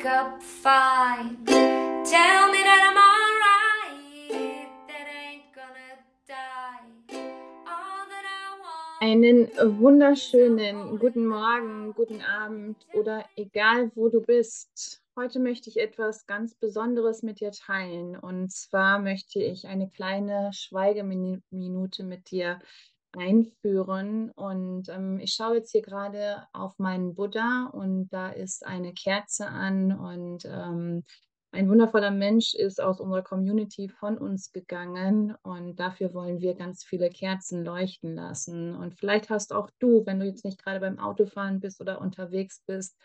wake up fine. Tell me that I'm alright, that ain't gonna die. All that I want. Einen wunderschönen guten Morgen, guten Abend oder egal wo du bist. Heute möchte ich etwas ganz Besonderes mit dir teilen. Und zwar möchte ich eine kleine Schweigeminute mit dir einführen. Und ähm, ich schaue jetzt hier gerade auf meinen Buddha und da ist eine Kerze an und ähm, ein wundervoller Mensch ist aus unserer Community von uns gegangen und dafür wollen wir ganz viele Kerzen leuchten lassen. Und vielleicht hast auch du, wenn du jetzt nicht gerade beim Autofahren bist oder unterwegs bist,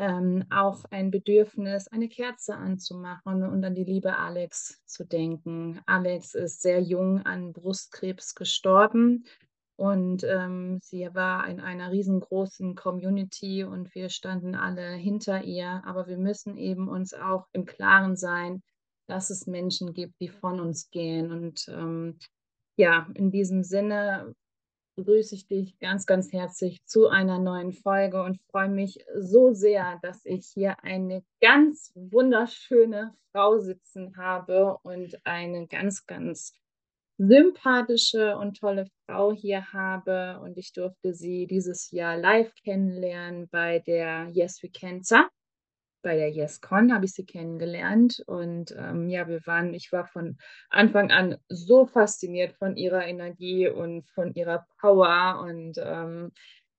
ähm, auch ein Bedürfnis, eine Kerze anzumachen und an die liebe Alex zu denken. Alex ist sehr jung an Brustkrebs gestorben und ähm, sie war in einer riesengroßen Community und wir standen alle hinter ihr. Aber wir müssen eben uns auch im Klaren sein, dass es Menschen gibt, die von uns gehen. Und ähm, ja, in diesem Sinne begrüße ich dich ganz, ganz herzlich zu einer neuen Folge und freue mich so sehr, dass ich hier eine ganz wunderschöne Frau sitzen habe und eine ganz, ganz sympathische und tolle Frau hier habe. Und ich durfte sie dieses Jahr live kennenlernen bei der Yes We Cancer bei der YesCon habe ich sie kennengelernt und ähm, ja, wir waren, ich war von Anfang an so fasziniert von ihrer Energie und von ihrer Power und ähm,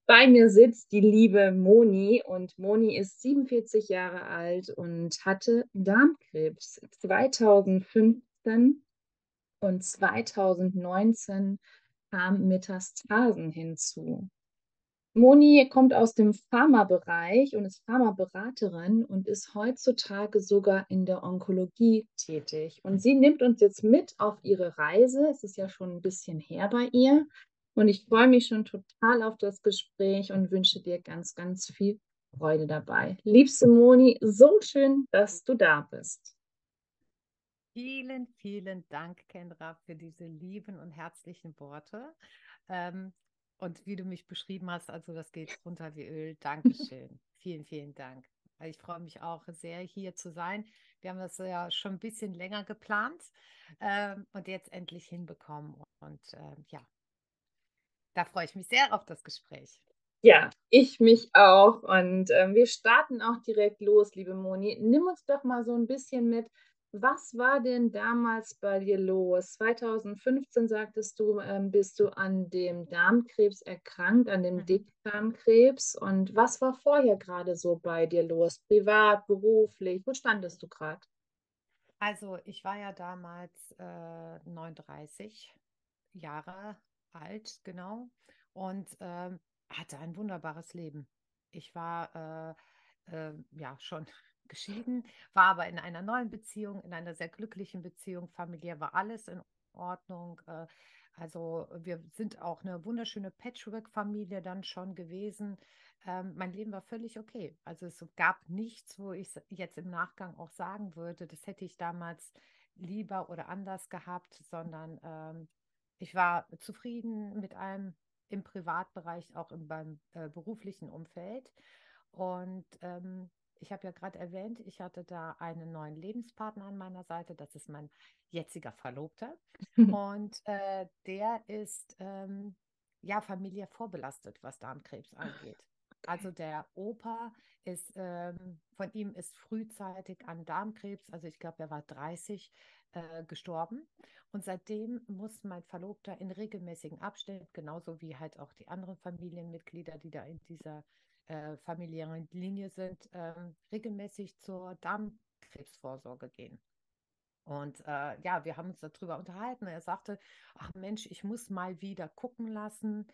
bei mir sitzt die liebe Moni und Moni ist 47 Jahre alt und hatte Darmkrebs 2015 und 2019 kamen Metastasen hinzu. Moni kommt aus dem Pharmabereich und ist Pharmaberaterin und ist heutzutage sogar in der Onkologie tätig. Und sie nimmt uns jetzt mit auf ihre Reise. Es ist ja schon ein bisschen her bei ihr. Und ich freue mich schon total auf das Gespräch und wünsche dir ganz, ganz viel Freude dabei. Liebste Moni, so schön, dass du da bist. Vielen, vielen Dank, Kendra, für diese lieben und herzlichen Worte. Ähm, und wie du mich beschrieben hast, also das geht runter wie Öl. Dankeschön. vielen, vielen Dank. Ich freue mich auch sehr, hier zu sein. Wir haben das ja schon ein bisschen länger geplant ähm, und jetzt endlich hinbekommen. Und äh, ja, da freue ich mich sehr auf das Gespräch. Ja, ich mich auch. Und äh, wir starten auch direkt los, liebe Moni. Nimm uns doch mal so ein bisschen mit, was war denn damals bei dir los? 2015 sagtest du, ähm, bist du an dem Darmkrebs erkrankt, an dem mhm. Dickdarmkrebs. Und was war vorher gerade so bei dir los? Privat, beruflich? Wo standest du gerade? Also ich war ja damals äh, 39 Jahre alt, genau, und äh, hatte ein wunderbares Leben. Ich war äh, äh ja schon geschieden, war aber in einer neuen Beziehung, in einer sehr glücklichen Beziehung. Familiär war alles in Ordnung. Äh, also wir sind auch eine wunderschöne Patchwork-Familie dann schon gewesen. Ähm, mein Leben war völlig okay. Also es gab nichts, wo ich jetzt im Nachgang auch sagen würde, das hätte ich damals lieber oder anders gehabt, sondern ähm, ich war zufrieden mit allem im Privatbereich, auch im, beim äh, beruflichen Umfeld. Und ähm, ich habe ja gerade erwähnt, ich hatte da einen neuen Lebenspartner an meiner Seite. Das ist mein jetziger Verlobter. Und äh, der ist ähm, ja familiär vorbelastet, was Darmkrebs angeht. Also der Opa ist, ähm, von ihm ist frühzeitig an Darmkrebs, also ich glaube, er war 30, äh, gestorben. Und seitdem muss mein Verlobter in regelmäßigen Abständen, genauso wie halt auch die anderen Familienmitglieder, die da in dieser äh, familiären Linie sind, äh, regelmäßig zur Darmkrebsvorsorge gehen. Und äh, ja, wir haben uns darüber unterhalten. Er sagte, ach Mensch, ich muss mal wieder gucken lassen.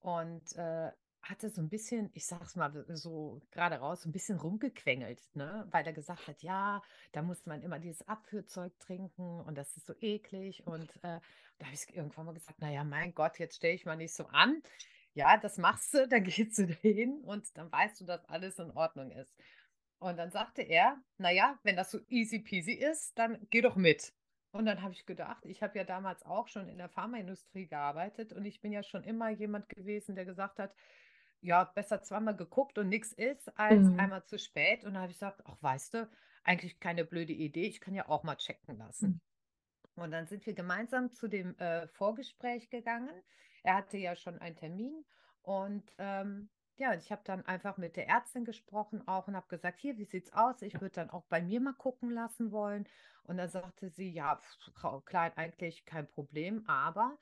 Und äh, hatte so ein bisschen, ich sag's mal so gerade raus, so ein bisschen rumgequengelt, ne? Weil er gesagt hat, ja, da muss man immer dieses Abführzeug trinken und das ist so eklig. Und äh, da habe ich irgendwann mal gesagt, naja, mein Gott, jetzt stelle ich mal nicht so an ja, das machst du, dann gehst du hin und dann weißt du, dass alles in Ordnung ist. Und dann sagte er, naja, wenn das so easy peasy ist, dann geh doch mit. Und dann habe ich gedacht, ich habe ja damals auch schon in der Pharmaindustrie gearbeitet und ich bin ja schon immer jemand gewesen, der gesagt hat, ja, besser zweimal geguckt und nichts ist, als Mhm. einmal zu spät. Und da habe ich gesagt, ach, weißt du, eigentlich keine blöde Idee, ich kann ja auch mal checken lassen. Und dann sind wir gemeinsam zu dem äh, Vorgespräch gegangen. Er hatte ja schon einen Termin und ähm, ja, ich habe dann einfach mit der Ärztin gesprochen auch und habe gesagt, hier, wie sieht's aus? Ich würde dann auch bei mir mal gucken lassen wollen. Und dann sagte sie, ja, Klein, eigentlich kein Problem, aber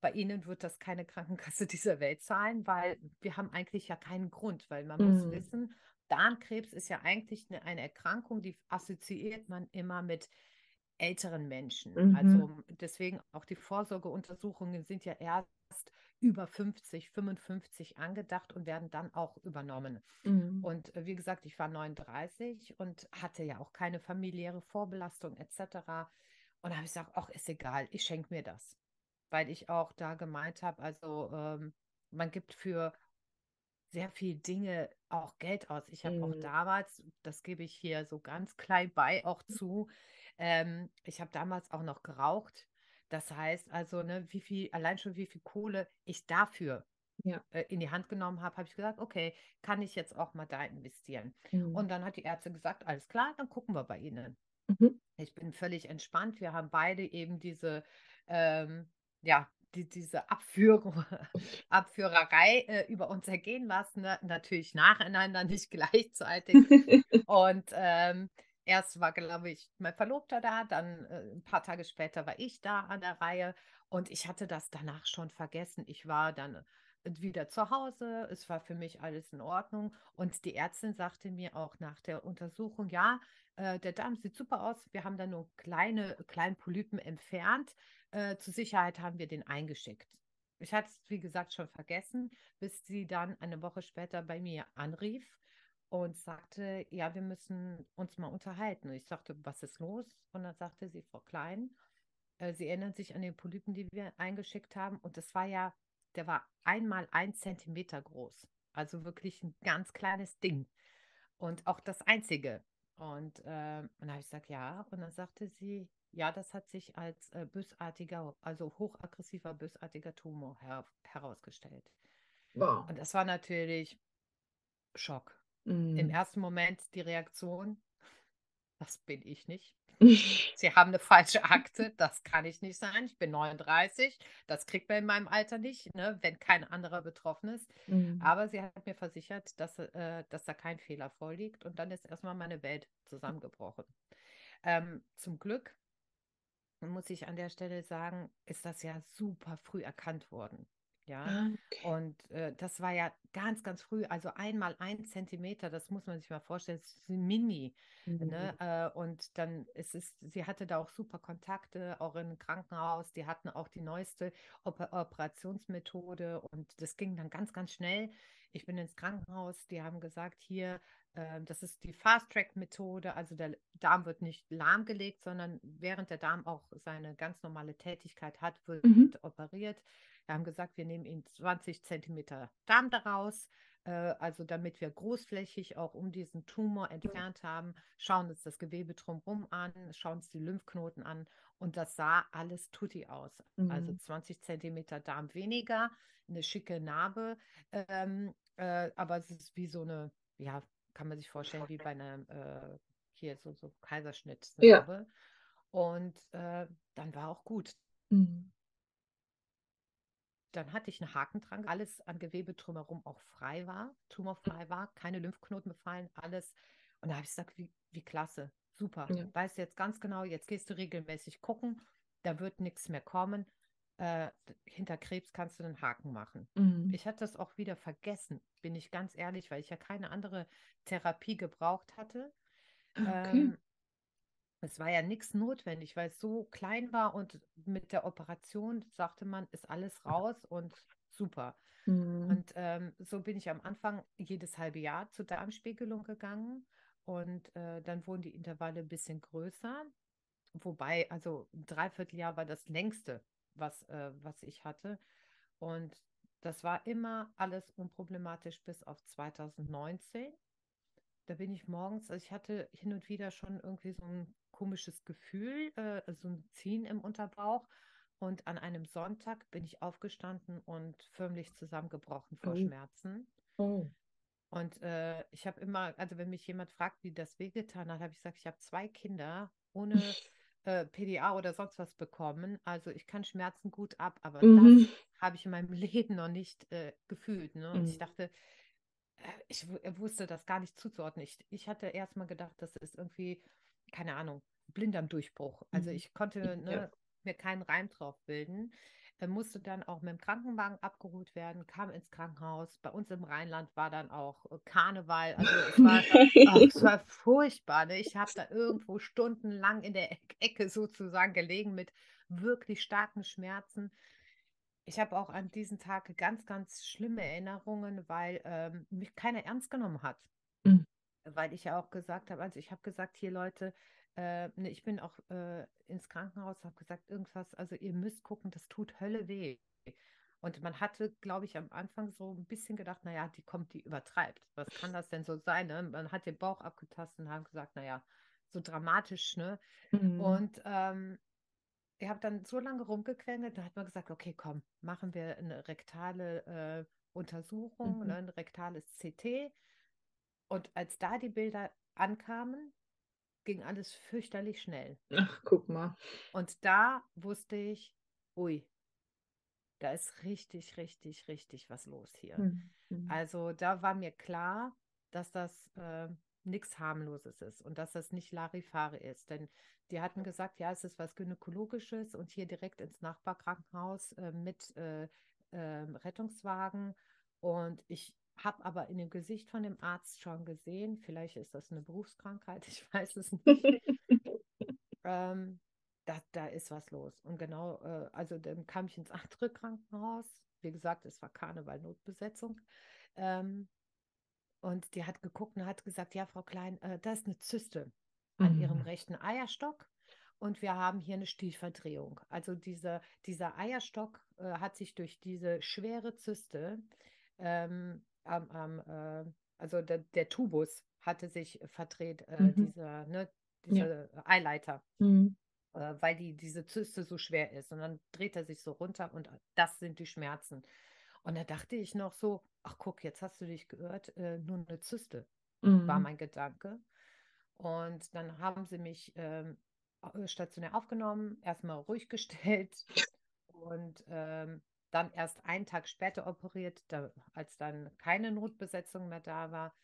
bei Ihnen wird das keine Krankenkasse dieser Welt zahlen, weil wir haben eigentlich ja keinen Grund, weil man muss Mhm. wissen, Darmkrebs ist ja eigentlich eine, eine Erkrankung, die assoziiert man immer mit älteren Menschen. Mhm. Also deswegen auch die Vorsorgeuntersuchungen sind ja erst über 50, 55 angedacht und werden dann auch übernommen. Mhm. Und äh, wie gesagt, ich war 39 und hatte ja auch keine familiäre Vorbelastung etc. Und da habe ich gesagt, ach, ist egal, ich schenke mir das. Weil ich auch da gemeint habe, also ähm, man gibt für sehr viel Dinge auch Geld aus. Ich habe auch Mhm. damals, das gebe ich hier so ganz klein bei auch zu, ähm, ich habe damals auch noch geraucht. Das heißt also, ne, wie viel, allein schon wie viel Kohle ich dafür Ja. äh, in die Hand genommen habe, habe ich gesagt, okay, kann ich jetzt auch mal da investieren. Mhm. Und dann hat die Ärztin gesagt, alles klar, dann gucken wir bei Ihnen. Mhm. Ich bin völlig entspannt. Wir haben beide eben diese, ähm, ja, die, diese Abführung, Abführerei äh, über uns ergehen lassen. Ne? Natürlich nacheinander, nicht gleichzeitig. Und ähm, erst war, glaube ich, mein Verlobter da, dann äh, ein paar Tage später war ich da an der Reihe und ich hatte das danach schon vergessen. Ich war dann äh, wieder zu Hause, es war für mich alles in Ordnung und die Ärztin sagte mir auch nach der Untersuchung, ja, äh, der Darm sieht super aus, wir haben da nur kleine, kleine Polypen entfernt, äh, zur Sicherheit haben wir den eingeschickt. Ich hatte es, wie gesagt, schon vergessen, bis sie dann eine Woche später bei mir anrief und sagte, ja, wir müssen uns mal unterhalten. Und ich sagte, was ist los? Und dann sagte sie, Frau Klein, äh, Sie erinnern sich an den Polypen, die wir eingeschickt haben. Und das war ja, der war einmal ein Zentimeter groß. Also wirklich ein ganz kleines Ding. Und auch das einzige. Und, äh, und dann habe ich gesagt, ja. Und dann sagte sie, ja, das hat sich als äh, bösartiger, also hochaggressiver, bösartiger Tumor her herausgestellt. Wow. Und das war natürlich Schock. Im Mhm. ersten Moment die Reaktion, das bin ich nicht. Sie haben eine falsche Akte, das kann ich nicht sein. Ich bin 39, das kriegt man in meinem Alter nicht, ne, wenn kein anderer betroffen ist. Mhm. Aber sie hat mir versichert, dass, äh, dass da kein Fehler vorliegt. Und dann ist erstmal meine Welt zusammengebrochen. Ähm, zum Glück muss ich an der Stelle sagen, ist das ja super früh erkannt worden. Ja, Ah, okay. und äh, das war ja ganz, ganz früh, also einmal ein Zentimeter, das muss man sich mal vorstellen, das ist mini. Mhm. Ne? Äh, und dann ist es, sie hatte da auch super Kontakte, auch im Krankenhaus, die hatten auch die neueste Oper Operationsmethode und das ging dann ganz, ganz schnell. Ich bin ins Krankenhaus, die haben gesagt, hier, äh, das ist die Fast-Track-Methode, also der Darm wird nicht lahmgelegt, sondern während der Darm auch seine ganz normale Tätigkeit hat, wird Mhm. operiert. Wir haben gesagt, wir nehmen ihn 20 Zentimeter Darm daraus, äh, also damit wir großflächig auch um diesen Tumor entfernt haben, schauen uns das Gewebe drumherum an, schauen uns die Lymphknoten an und das sah alles tutti aus. Also Mhm. 20 Zentimeter Darm weniger, eine schicke Narbe, ähm, äh, aber es ist wie so eine, ja, kann man sich vorstellen, wie bei einem äh, hier so, so Ja. Kaiserschnittsnarbe. Und äh, dann war auch gut. Mhm. Dann hatte ich einen Haken dran, alles an Gewebe drumherum auch frei war, tumorfrei war, keine Lymphknoten befallen, alles. Und da habe ich gesagt, wie, wie klasse, super. Ja. Weißt jetzt ganz genau, jetzt gehst du regelmäßig gucken, da wird nichts mehr kommen. Äh, hinter Krebs kannst du einen Haken machen. Mhm. Ich hatte das auch wieder vergessen, bin ich ganz ehrlich, weil ich ja keine andere Therapie gebraucht hatte. Okay. Ähm, es war ja nichts notwendig, weil es so klein war und mit der Operation sagte man, ist alles raus und super. Mhm. Und ähm, so bin ich am Anfang jedes halbe Jahr zur Darmspiegelung gegangen und äh, dann wurden die Intervalle ein bisschen größer. Wobei, also ein Dreivierteljahr war das längste, was, äh, was ich hatte. Und das war immer alles unproblematisch bis auf 2019. Da bin ich morgens, also ich hatte hin und wieder schon irgendwie so ein komisches Gefühl, äh, so ein Ziehen im Unterbauch. Und an einem Sonntag bin ich aufgestanden und förmlich zusammengebrochen vor Oh. Schmerzen. Oh. Und äh, ich habe immer, also wenn mich jemand fragt, wie das wehgetan hat, habe ich gesagt, ich habe zwei Kinder ohne äh, PDA oder sonst was bekommen. Also ich kann Schmerzen gut ab, aber Mhm. das habe ich in meinem Leben noch nicht äh, gefühlt. Ne? Und ich Mhm. dachte, äh, ich wu- äh, wusste das gar nicht zuzuordnen. Ich, ich hatte erst mal gedacht, das ist irgendwie, keine Ahnung, Blinddarmdurchbruch. Also Mhm. ich konnte Ja. ne, mir keinen Reim drauf bilden. Er musste dann auch mit dem Krankenwagen abgeholt werden, kam ins Krankenhaus. Bei uns im Rheinland war dann auch äh, Karneval. Also es war, ach, es war furchtbar. Ne? Ich habe da irgendwo stundenlang in der Eck- Ecke sozusagen gelegen mit wirklich starken Schmerzen. Ich habe auch an diesen Tag ganz, ganz schlimme Erinnerungen, weil ähm, mich keiner ernst genommen hat. Mhm. Weil ich ja auch gesagt habe, also ich habe gesagt, hier Leute, äh, ne, ich bin auch äh, ins Krankenhaus, habe gesagt, irgendwas, also ihr müsst gucken, das tut Hölle weh. Und man hatte, glaube ich, am Anfang so ein bisschen gedacht, naja, die kommt, die übertreibt. Was kann das denn so sein? Ne? Man hat den Bauch abgetastet und haben gesagt, naja, so dramatisch, ne? Mhm. Und ähm, ich habe dann so lange rumgequengelt, da hat man gesagt, okay, komm, machen wir eine rektale äh, Untersuchung, Mhm. ne, ein rektales CT. Und als da die Bilder ankamen, ging alles fürchterlich schnell. Ach, guck mal. Und da wusste ich, ui, da ist richtig, richtig, richtig was los hier. Mhm. Also da war mir klar, dass das äh, nichts harmloses ist und dass das nicht Larifari ist. Denn die hatten gesagt, ja, es ist was Gynäkologisches und hier direkt ins Nachbarkrankenhaus äh, mit äh, ähm, Rettungswagen. Und ich habe aber in dem Gesicht von dem Arzt schon gesehen, vielleicht ist das eine Berufskrankheit, ich weiß es nicht. Ähm, da, da ist was los. Und genau, äh, also dann kam ich ins andere Krankenhaus. Wie gesagt, es war Karneval-Notbesetzung. Ähm, und die hat geguckt und hat gesagt, ja, Frau Klein, äh, da ist eine Zyste an Ihrem Mhm. rechten Eierstock und wir haben hier eine Stielverdrehung. Also diese, dieser Eierstock äh, hat sich durch diese schwere Zyste, ähm, am, am, äh, also der, der Tubus hatte sich verdreht, äh, Mhm. dieser, ne, Ja. diese Eileiter Mhm. äh, weil die, diese Zyste so schwer ist. Und dann dreht er sich so runter und das sind die Schmerzen. Und da dachte ich noch so, ach guck, jetzt hast du dich gehört, äh, nur eine Zyste, war Mhm. mein Gedanke. Und dann haben sie mich ähm, stationär aufgenommen, erstmal ruhig gestellt und ähm, dann erst einen Tag später operiert, da, als dann keine Notbesetzung mehr da war.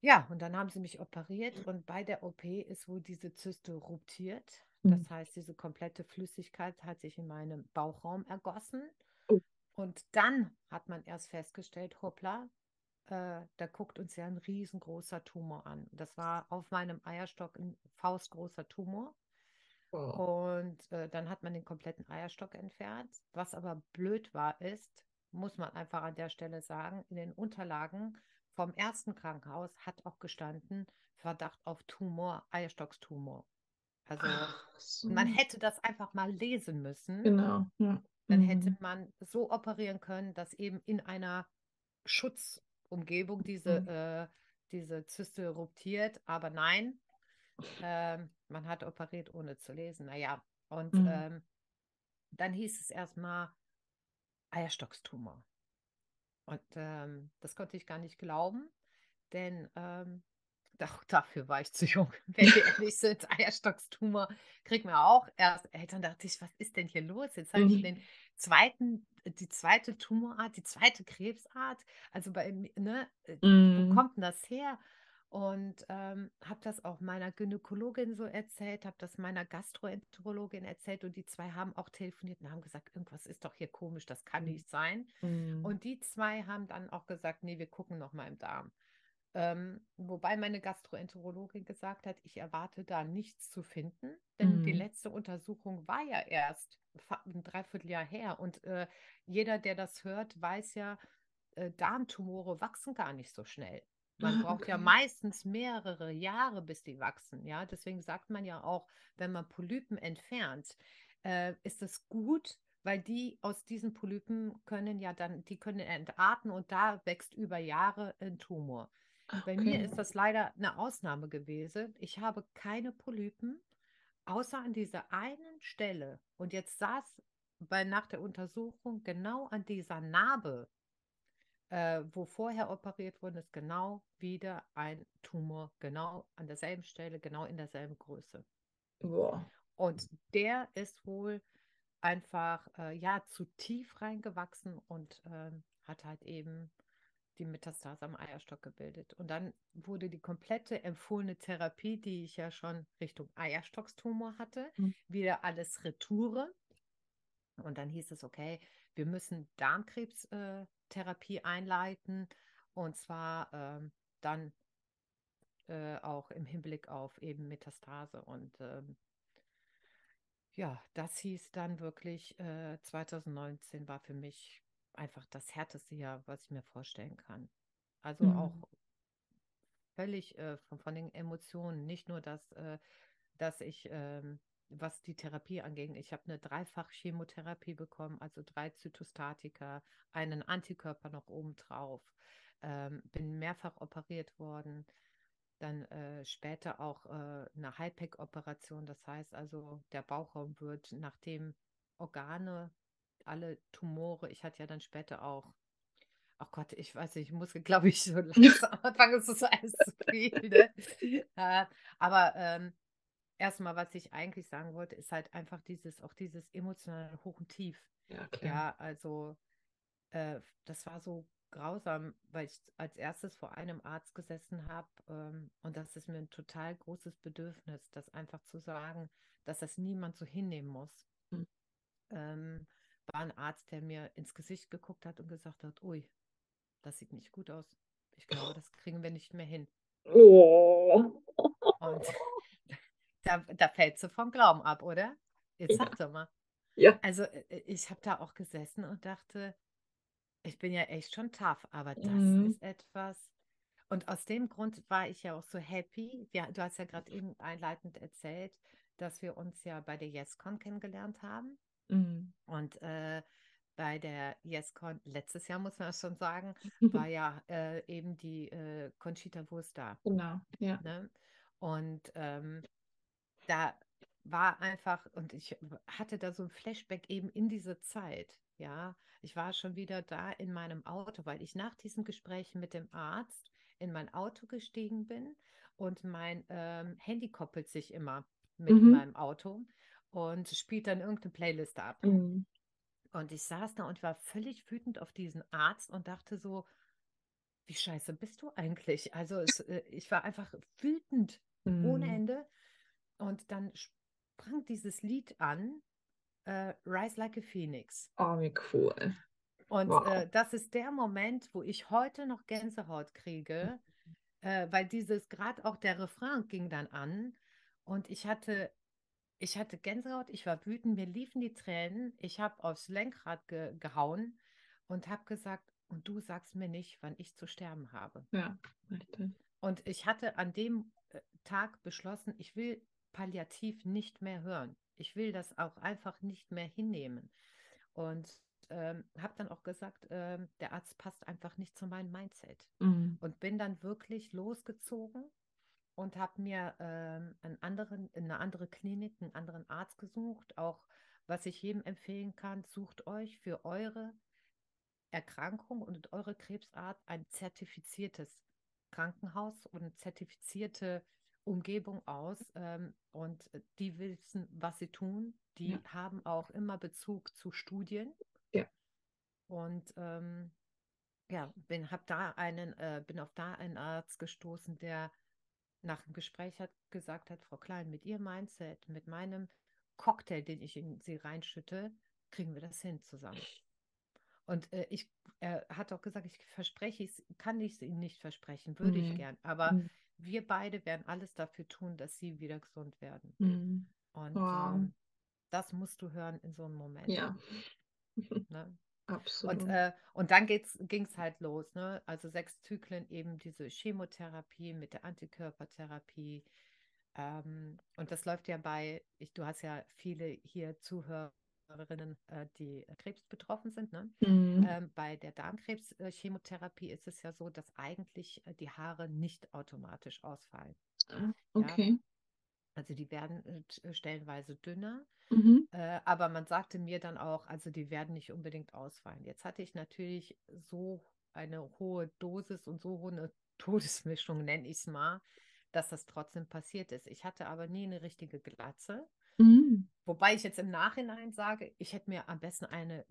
Ja, und dann haben sie mich operiert und bei der OP ist wohl diese Zyste ruptiert. Mhm. Das heißt, diese komplette Flüssigkeit hat sich in meinem Bauchraum ergossen. Oh. Und dann hat man erst festgestellt, hoppla, äh, da guckt uns ja ein riesengroßer Tumor an. Das war auf meinem Eierstock ein faustgroßer Tumor. Wow. Und äh, dann hat man den kompletten Eierstock entfernt. Was aber blöd war, ist, muss man einfach an der Stelle sagen, in den Unterlagen vom ersten Krankenhaus hat auch gestanden, Verdacht auf Tumor, Eierstockstumor. Also so. man hätte das einfach mal lesen müssen. Genau. Ja. Dann Mhm. hätte man so operieren können, dass eben in einer Schutzumgebung diese, Mhm. äh, diese Zyste ruptiert. Aber nein, ähm, man hat operiert, ohne zu lesen. Naja, und Mhm. ähm, dann hieß es erstmal Eierstockstumor. Und ähm, das konnte ich gar nicht glauben, denn ähm, doch, dafür war ich zu jung. Wenn wir ehrlich sind, Eierstockstumor kriegt man auch erst Eltern. dachte ich, was ist denn hier los? Jetzt habe ich Mhm. den zweiten, die zweite Tumorart, die zweite Krebsart. Also bei mir, ne, äh, wo Mhm. kommt denn das her? Und ähm, habe das auch meiner Gynäkologin so erzählt, habe das meiner Gastroenterologin erzählt und die zwei haben auch telefoniert und haben gesagt, irgendwas ist doch hier komisch, das kann Mhm. nicht sein. Mhm. Und die zwei haben dann auch gesagt, nee, wir gucken noch mal im Darm. Ähm, wobei meine Gastroenterologin gesagt hat, ich erwarte da nichts zu finden, denn die Mhm. letzte Untersuchung war ja erst ein Dreivierteljahr her. Und äh, jeder, der das hört, weiß ja, äh, Darmtumore wachsen gar nicht so schnell. Man braucht ja okay. meistens mehrere Jahre, bis die wachsen. Ja, deswegen sagt man ja auch, wenn man Polypen entfernt, äh, ist es gut, weil die aus diesen Polypen können ja dann, die können entarten und da wächst über Jahre ein Tumor. Ah, Bei mir okay. ist das leider eine Ausnahme gewesen. Ich habe keine Polypen, außer an dieser einen Stelle. Und jetzt saß bei, nach der Untersuchung genau an dieser Narbe äh, wo vorher operiert worden ist, genau wieder ein Tumor, genau an derselben Stelle, genau in derselben Größe. Boah. Und der ist wohl einfach äh, ja zu tief reingewachsen und ähm, hat halt eben die Metastase am Eierstock gebildet. Und dann wurde die komplette empfohlene Therapie, die ich ja schon Richtung Eierstockstumor hatte, Mhm. wieder alles Retoure. Und dann hieß es, okay, wir müssen Darmkrebstherapie einleiten und zwar ähm, dann äh, auch im Hinblick auf eben Metastase. Und ähm, ja, das hieß dann wirklich, äh, 2019 war für mich einfach das härteste Jahr, was ich mir vorstellen kann. Also Mhm. auch völlig äh, von, von den Emotionen, nicht nur das, äh, dass ich, ähm, was die Therapie angeht, ich habe eine Dreifach-Chemotherapie bekommen, also drei Zytostatika, einen Antikörper noch obendrauf, ähm, bin mehrfach operiert worden, dann äh, später auch äh, eine High-Pack-Operation, das heißt also, der Bauchraum wird, nachdem Organe, alle Tumore, ich hatte ja dann später auch Oh Gott, ich weiß nicht, ich muss, glaube ich, so langsam anfangen, es ist alles zu viel. Ne? Äh, aber ähm, erstmal, was ich eigentlich sagen wollte, ist halt einfach dieses, auch dieses emotionale Hoch und Tief. Ja, klar. Ja, also äh, das war so grausam, weil ich als erstes vor einem Arzt gesessen habe ähm, und das ist mir ein total großes Bedürfnis, das einfach zu sagen, dass das niemand so hinnehmen muss. Hm. Ähm, war ein Arzt, der mir ins Gesicht geguckt hat und gesagt hat, ui, das sieht nicht gut aus. Ich glaube, das kriegen wir nicht mehr hin. Oh. Und da, da fällt sie vom Glauben ab, oder? Jetzt Ja. sag doch mal. Ja. Also äh, ich habe da auch gesessen und dachte, ich bin ja echt schon tough, aber das Mhm. ist etwas. Und aus dem Grund war ich ja auch so happy. Ja, du hast ja gerade eben einleitend erzählt, dass wir uns ja bei der YesCon kennengelernt haben. Mhm. Und äh, bei der YesCon letztes Jahr, muss man das schon sagen, war ja äh, eben die äh, Conchita Wurst da. Genau, ja. Ne? Und ähm, da war einfach, und ich hatte da so ein Flashback eben in diese Zeit. Ja, ich war schon wieder da in meinem Auto, weil ich nach diesem Gespräch mit dem Arzt in mein Auto gestiegen bin und mein ähm, Handy koppelt sich immer mit Mhm. meinem Auto und spielt dann irgendeine Playlist ab. Mhm. Und ich saß da und war völlig wütend auf diesen Arzt und dachte so, wie scheiße bist du eigentlich? Also es, äh, ich war einfach wütend ohne Mhm. Ende. Und dann sprang dieses Lied an, äh, Rise Like a Phoenix. Oh, wie cool. Und Wow. äh, das ist der Moment, wo ich heute noch Gänsehaut kriege, äh, weil dieses, gerade auch der Refrain ging dann an und ich hatte, ich hatte Gänsehaut, ich war wütend, mir liefen die Tränen, ich habe aufs Lenkrad ge gehauen und habe gesagt, und du sagst mir nicht, wann ich zu sterben habe. Ja, richtig. Und ich hatte an dem äh, Tag beschlossen, ich will palliativ nicht mehr hören. Ich will das auch einfach nicht mehr hinnehmen. Und ähm, habe dann auch gesagt, ähm, der Arzt passt einfach nicht zu meinem Mindset. Mhm. Und bin dann wirklich losgezogen und habe mir ähm, einen anderen, eine andere Klinik, einen anderen Arzt gesucht. Auch was ich jedem empfehlen kann, sucht euch für eure Erkrankung und eure Krebsart ein zertifiziertes Krankenhaus und zertifizierte Umgebung aus. Ähm, und die wissen, was sie tun. Die Ja. haben auch immer Bezug zu Studien. Ja. Und ähm, ja, bin, hab da einen, äh, bin auf da einen Arzt gestoßen, der nach dem Gespräch hat gesagt hat, Frau Klein, mit Ihrem Mindset, mit meinem Cocktail, den ich in Sie reinschütte, kriegen wir das hin zusammen. Und äh, ich, er hat auch gesagt, ich verspreche es, kann ich es Ihnen nicht versprechen, würde ich Nee. gern. Aber Mhm. Wir beide werden alles dafür tun, dass Sie wieder gesund werden. Mhm. Und Wow. ähm, das musst du hören in so einem Moment. Ja, Ne? absolut. Und, äh, und dann ging es halt los, ne? Also sechs Zyklen eben diese Chemotherapie mit der Antikörpertherapie. Ähm, und das läuft ja bei, ich, du hast ja viele hier Zuhörerinnen, äh, die äh, Krebs betroffen sind, ne? Mhm. Ähm, bei der Darmkrebs-Chemotherapie ist es ja so, dass eigentlich äh, die Haare nicht automatisch ausfallen. Ah, Okay. Also die werden äh, stellenweise dünner. Mhm. Äh, aber man sagte mir dann auch, also die werden nicht unbedingt ausfallen. Jetzt hatte ich natürlich so eine hohe Dosis und so hohe Todesmischung, nenne ich es mal, dass das trotzdem passiert ist. Ich hatte aber nie eine richtige Glatze. Wobei ich jetzt im Nachhinein sage, ich hätte mir am besten eine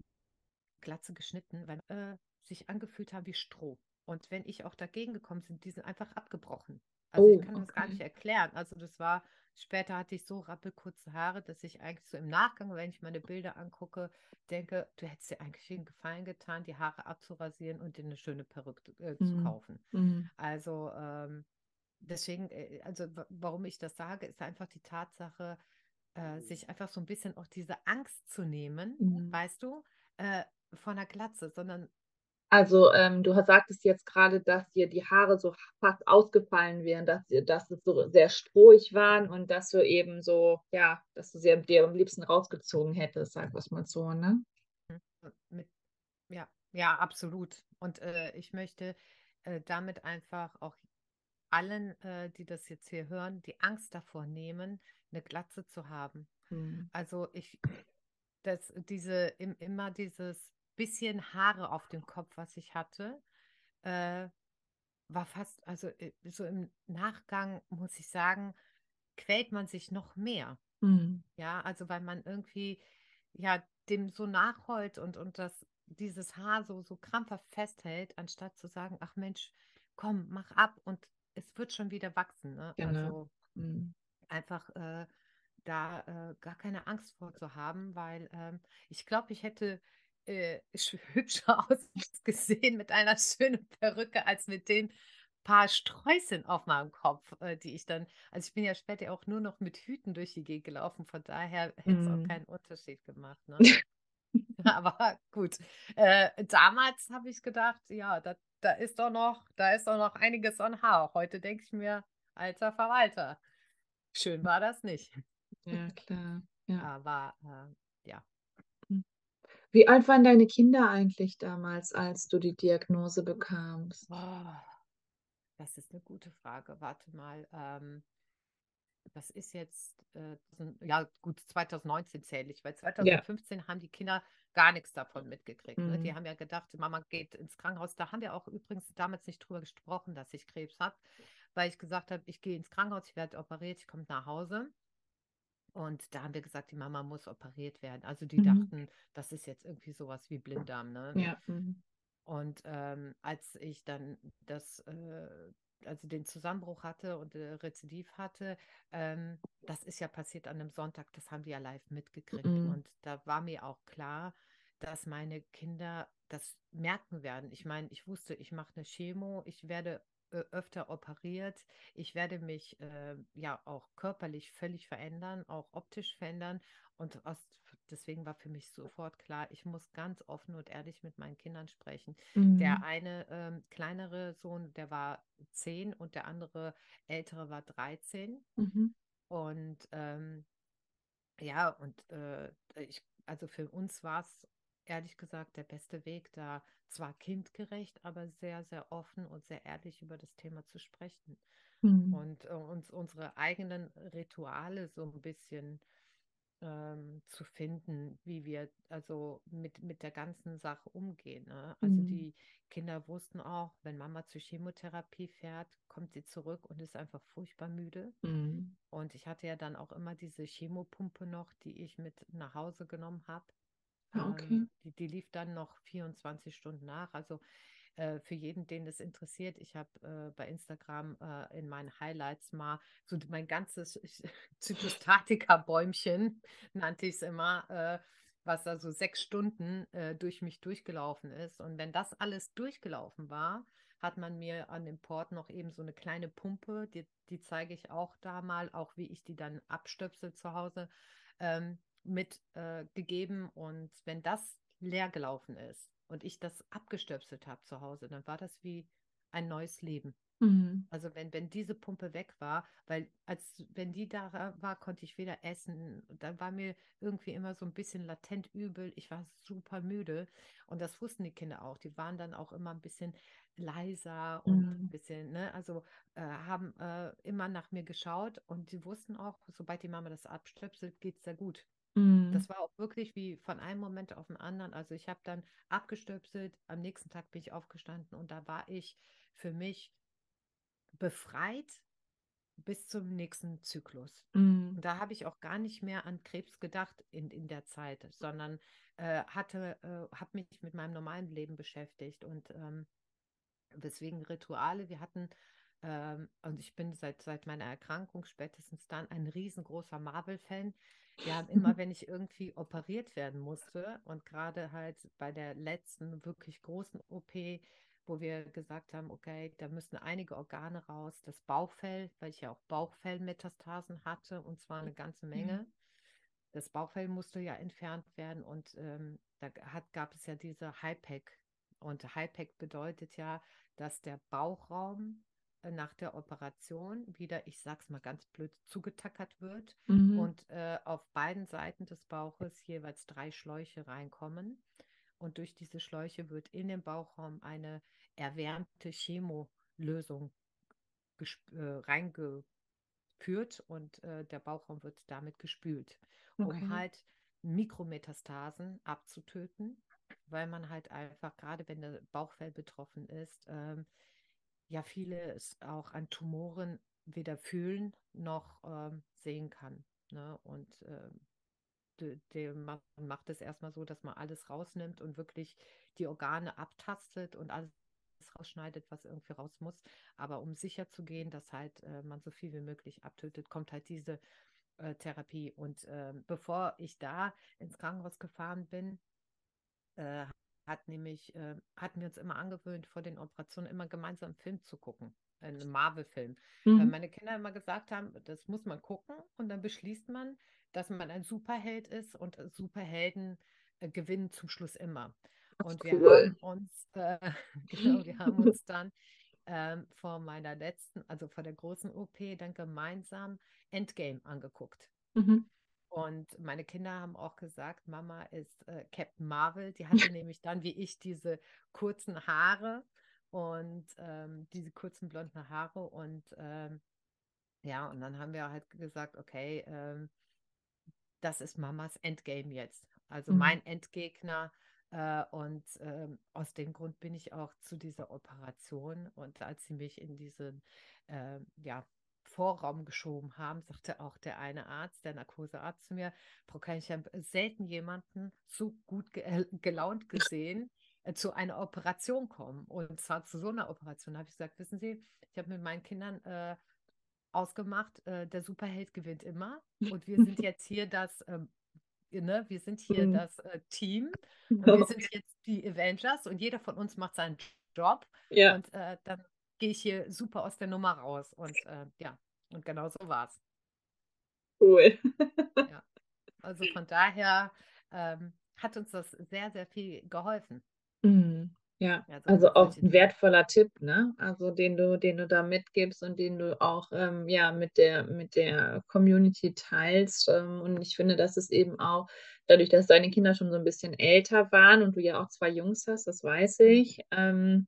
Glatze geschnitten, weil äh, sich angefühlt haben wie Stroh. Und wenn ich auch dagegen gekommen bin, die sind einfach abgebrochen. Also Oh, ich kann das gar okay. nicht erklären. Also das war, später hatte ich so rappelkurze Haare, dass ich eigentlich so im Nachgang, wenn ich meine Bilder angucke, denke, du hättest dir eigentlich einen Gefallen getan, die Haare abzurasieren und dir eine schöne Perücke äh, zu Mhm. kaufen. Mhm. Also ähm, deswegen, äh, also wa- warum ich das sage, ist einfach die Tatsache, äh, sich einfach so ein bisschen auch diese Angst zu nehmen, Mhm. weißt du, äh, von der Glatze, sondern Also, ähm, du sagtest jetzt gerade, dass dir die Haare so fast ausgefallen wären, dass dir, dass es so sehr strohig waren und dass du eben so, ja, dass du sie dir am liebsten rausgezogen hättest, sag ich mal so, ne? mit, ja, ja, absolut. Und äh, ich möchte äh, damit einfach auch allen, äh, die das jetzt hier hören, die Angst davor nehmen, eine Glatze zu haben. Mhm. Also ich, das, diese, im, immer dieses bisschen Haare auf dem Kopf, was ich hatte, äh, war fast, also äh, so im Nachgang muss ich sagen, quält man sich noch mehr. Mhm. Ja, also weil man irgendwie ja dem so nachheult und, und das, dieses Haar so, so krampfhaft festhält, anstatt zu sagen, ach Mensch, komm, mach ab und es wird schon wieder wachsen. Ne? Genau. Also Mhm. einfach äh, da äh, gar keine Angst vor zu haben, weil ähm, ich glaube, ich hätte äh, sch- hübscher ausgesehen mit einer schönen Perücke als mit den paar Sträußchen auf meinem Kopf, äh, die ich dann, also ich bin ja später auch nur noch mit Hüten durch die Gegend gelaufen, von daher hätte es auch Mhm. keinen Unterschied gemacht. Ne? Aber gut, äh, damals habe ich gedacht, ja, da, da ist doch noch, da ist doch noch einiges an Haar. Heute denke ich mir, alter Verwalter, schön war das nicht. Ja, klar. Ja. Aber äh, ja, Wie alt waren deine Kinder eigentlich damals, als du die Diagnose bekamst? oh, das ist eine gute Frage. Warte mal, ähm, das ist jetzt, äh, ja gut, 2019 zähle ich, weil 2015 haben die Kinder gar nichts davon mitgekriegt. Ne? Die Mhm. haben ja gedacht, Mama geht ins Krankenhaus. Da haben wir auch übrigens damals nicht drüber gesprochen, dass ich Krebs habe, weil ich gesagt habe, ich gehe ins Krankenhaus, ich werde operiert, ich komme nach Hause. Und da haben wir gesagt, die Mama muss operiert werden. Also die Mhm. dachten, das ist jetzt irgendwie sowas wie Blinddarm, ne? Ja. Mhm. Und ähm, als ich dann das, äh, also den Zusammenbruch hatte und äh, Rezidiv hatte, ähm, das ist ja passiert an einem Sonntag, das haben die ja live mitgekriegt. Mhm. Und da war mir auch klar, dass meine Kinder das merken werden. Ich meine, ich wusste, ich mache eine Chemo, ich werde äh, öfter operiert, ich werde mich äh, ja auch körperlich völlig verändern, auch optisch verändern. Und aus, deswegen war für mich sofort klar, ich muss ganz offen und ehrlich mit meinen Kindern sprechen. Der Mhm. eine ähm, kleinere Sohn, der war zehn und der andere ältere war 13. Mhm. Und ähm, ja, und äh, ich, also für uns war es ehrlich gesagt der beste Weg, da zwar kindgerecht, aber sehr, sehr offen und sehr ehrlich über das Thema zu sprechen Mhm. und äh, uns unsere eigenen Rituale so ein bisschen ähm, zu finden, wie wir also mit, mit der ganzen Sache umgehen. Ne? Also Mhm. die Kinder wussten auch, wenn Mama zur Chemotherapie fährt, kommt sie zurück und ist einfach furchtbar müde. Mhm. Und ich hatte ja dann auch immer diese Chemopumpe noch, die ich mit nach Hause genommen habe. Ah, okay. Ähm, die, die lief dann noch 24 Stunden nach. Also äh, für jeden, den das interessiert, ich habe äh, bei Instagram äh, in meinen Highlights mal so mein ganzes Zytostatika-Bäumchen, nannte ich es immer, äh, was da so sechs Stunden äh, durch mich durchgelaufen ist. Und wenn das alles durchgelaufen war, hat man mir an dem Port noch eben so eine kleine Pumpe, die, die zeige ich auch da mal, auch wie ich die dann abstöpsel zu Hause, ähm, mit äh. Und wenn das leer gelaufen ist und ich das abgestöpselt habe zu Hause, dann war das wie ein neues Leben. Mhm. Also wenn, wenn diese Pumpe weg war, weil als wenn die da war, konnte ich weder essen. Dann war mir irgendwie immer so ein bisschen latent übel. Ich war super müde. Und das wussten die Kinder auch. Die waren dann auch immer ein bisschen leiser und ein Mhm. bisschen, ne, also äh, haben äh, immer nach mir geschaut und sie wussten auch, sobald die Mama das abstöpselt, geht es sehr gut. Mhm. Das war auch wirklich wie von einem Moment auf den anderen. Also ich habe dann abgestöpselt, am nächsten Tag bin ich aufgestanden und da war ich für mich befreit bis zum nächsten Zyklus. Mhm. Da habe ich auch gar nicht mehr an Krebs gedacht in, in der Zeit, sondern äh, hatte, äh, habe mich mit meinem normalen Leben beschäftigt und ähm, weswegen Rituale, wir hatten, ähm, und ich bin seit, seit meiner Erkrankung spätestens dann ein riesengroßer Marvel-Fan. Wir haben immer, wenn ich irgendwie operiert werden musste und gerade halt bei der letzten wirklich großen OP, wo wir gesagt haben, okay, da müssen einige Organe raus, das Bauchfell, weil ich ja auch Bauchfellmetastasen hatte und zwar eine ganze Menge. Das Bauchfell musste ja entfernt werden und ähm, da hat, gab es ja diese High-Pack. Und High-Pack bedeutet ja, dass der Bauchraum nach der Operation wieder, ich sag's mal ganz blöd, zugetackert wird Mhm. und äh, auf beiden Seiten des Bauches jeweils drei Schläuche reinkommen. Und durch diese Schläuche wird in den Bauchraum eine erwärmte Chemolösung äh, reingeführt und äh, der Bauchraum wird damit gespült, um Okay. halt Mikrometastasen abzutöten, weil man halt einfach, gerade wenn der Bauchfell betroffen ist, ähm, ja viele es auch an Tumoren weder fühlen noch ähm, sehen kann. Ne? Und ähm, de, de, man macht es erstmal so, dass man alles rausnimmt und wirklich die Organe abtastet und alles rausschneidet, was irgendwie raus muss. Aber um sicher zu gehen, dass halt äh, man so viel wie möglich abtötet, kommt halt diese äh, Therapie. Und ähm, bevor ich da ins Krankenhaus gefahren bin, äh, hat nämlich, äh, hatten wir uns immer angewöhnt, vor den Operationen immer gemeinsam einen Film zu gucken, einen Marvel-Film. Weil Mhm. meine Kinder immer gesagt haben, das muss man gucken und dann beschließt man, dass man ein Superheld ist und äh, Superhelden äh, gewinnen zum Schluss immer. Und wir cool. haben uns, äh, genau, wir haben uns dann ähm, vor meiner letzten, also vor der großen OP, dann gemeinsam Endgame angeguckt. Mhm. Und meine Kinder haben auch gesagt, Mama ist äh, Captain Marvel. Die hatte nämlich dann wie ich diese kurzen Haare und ähm, diese kurzen blonden Haare. Und ähm, ja, und dann haben wir halt gesagt, okay, ähm, das ist Mamas Endgame jetzt. Also Mhm. mein Endgegner. Äh, und ähm, aus dem Grund bin ich auch zu dieser Operation. Und als sie mich in diesen äh, ja, Vorraum geschoben haben, sagte auch der eine Arzt, der Narkosearzt zu mir, Frau Klein, ich habe selten jemanden so gut ge äh, gelaunt gesehen äh, zu einer Operation kommen. Und zwar zu so einer Operation. Da habe ich gesagt, wissen Sie, ich habe mit meinen Kindern äh, ausgemacht, äh, der Superheld gewinnt immer. Und wir sind jetzt hier das, ähm, ne, wir sind hier Mhm. das äh, Team und wir sind jetzt die Avengers und jeder von uns macht seinen Job. Ja, Und äh, dann gehe ich hier super aus der Nummer raus. Und äh, ja, und genau so war es. cool. Also von daher ähm, hat uns das sehr, sehr viel geholfen. Mhm. Ja, Ja, so also auch ein wertvoller Tipp, ne? Also den du, den du da mitgibst und den du auch ähm, ja mit der mit der Community teilst. Ähm, und ich finde, dass es eben auch dadurch, dass deine Kinder schon so ein bisschen älter waren und du ja auch zwei Jungs hast, das weiß Mhm. ich, ähm,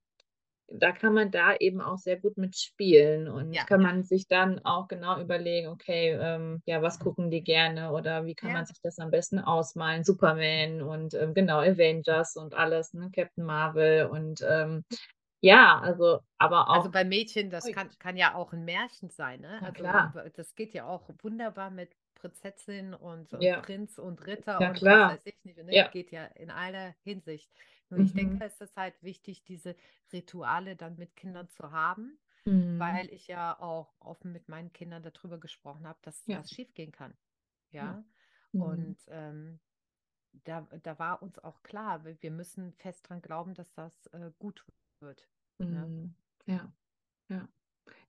da kann man da eben auch sehr gut mitspielen und Ja. kann man sich dann auch genau überlegen, okay, ähm, ja, was gucken die gerne oder wie kann Ja. man sich das am besten ausmalen? Superman und ähm, genau, Avengers und alles, ne? Captain Marvel und ähm, ja, also, aber Also auch bei Mädchen, das kann, kann ja auch ein Märchen sein, ne? Also klar. das geht ja auch wunderbar mit Prinzessin und, und Ja. Prinz und Ritter Na und klar. was weiß ich nicht. Ne? Ja. Geht ja in aller Hinsicht. Nur ich denke, Mhm. es ist halt wichtig, diese Rituale dann mit Kindern zu haben, Mhm. weil ich ja auch offen mit meinen Kindern darüber gesprochen habe, dass Ja. was schiefgehen kann. Ja. Mhm. Und ähm, da, da war uns auch klar, wir wir müssen fest dran glauben, dass das äh, gut wird. Ne? Mhm. Ja, ja.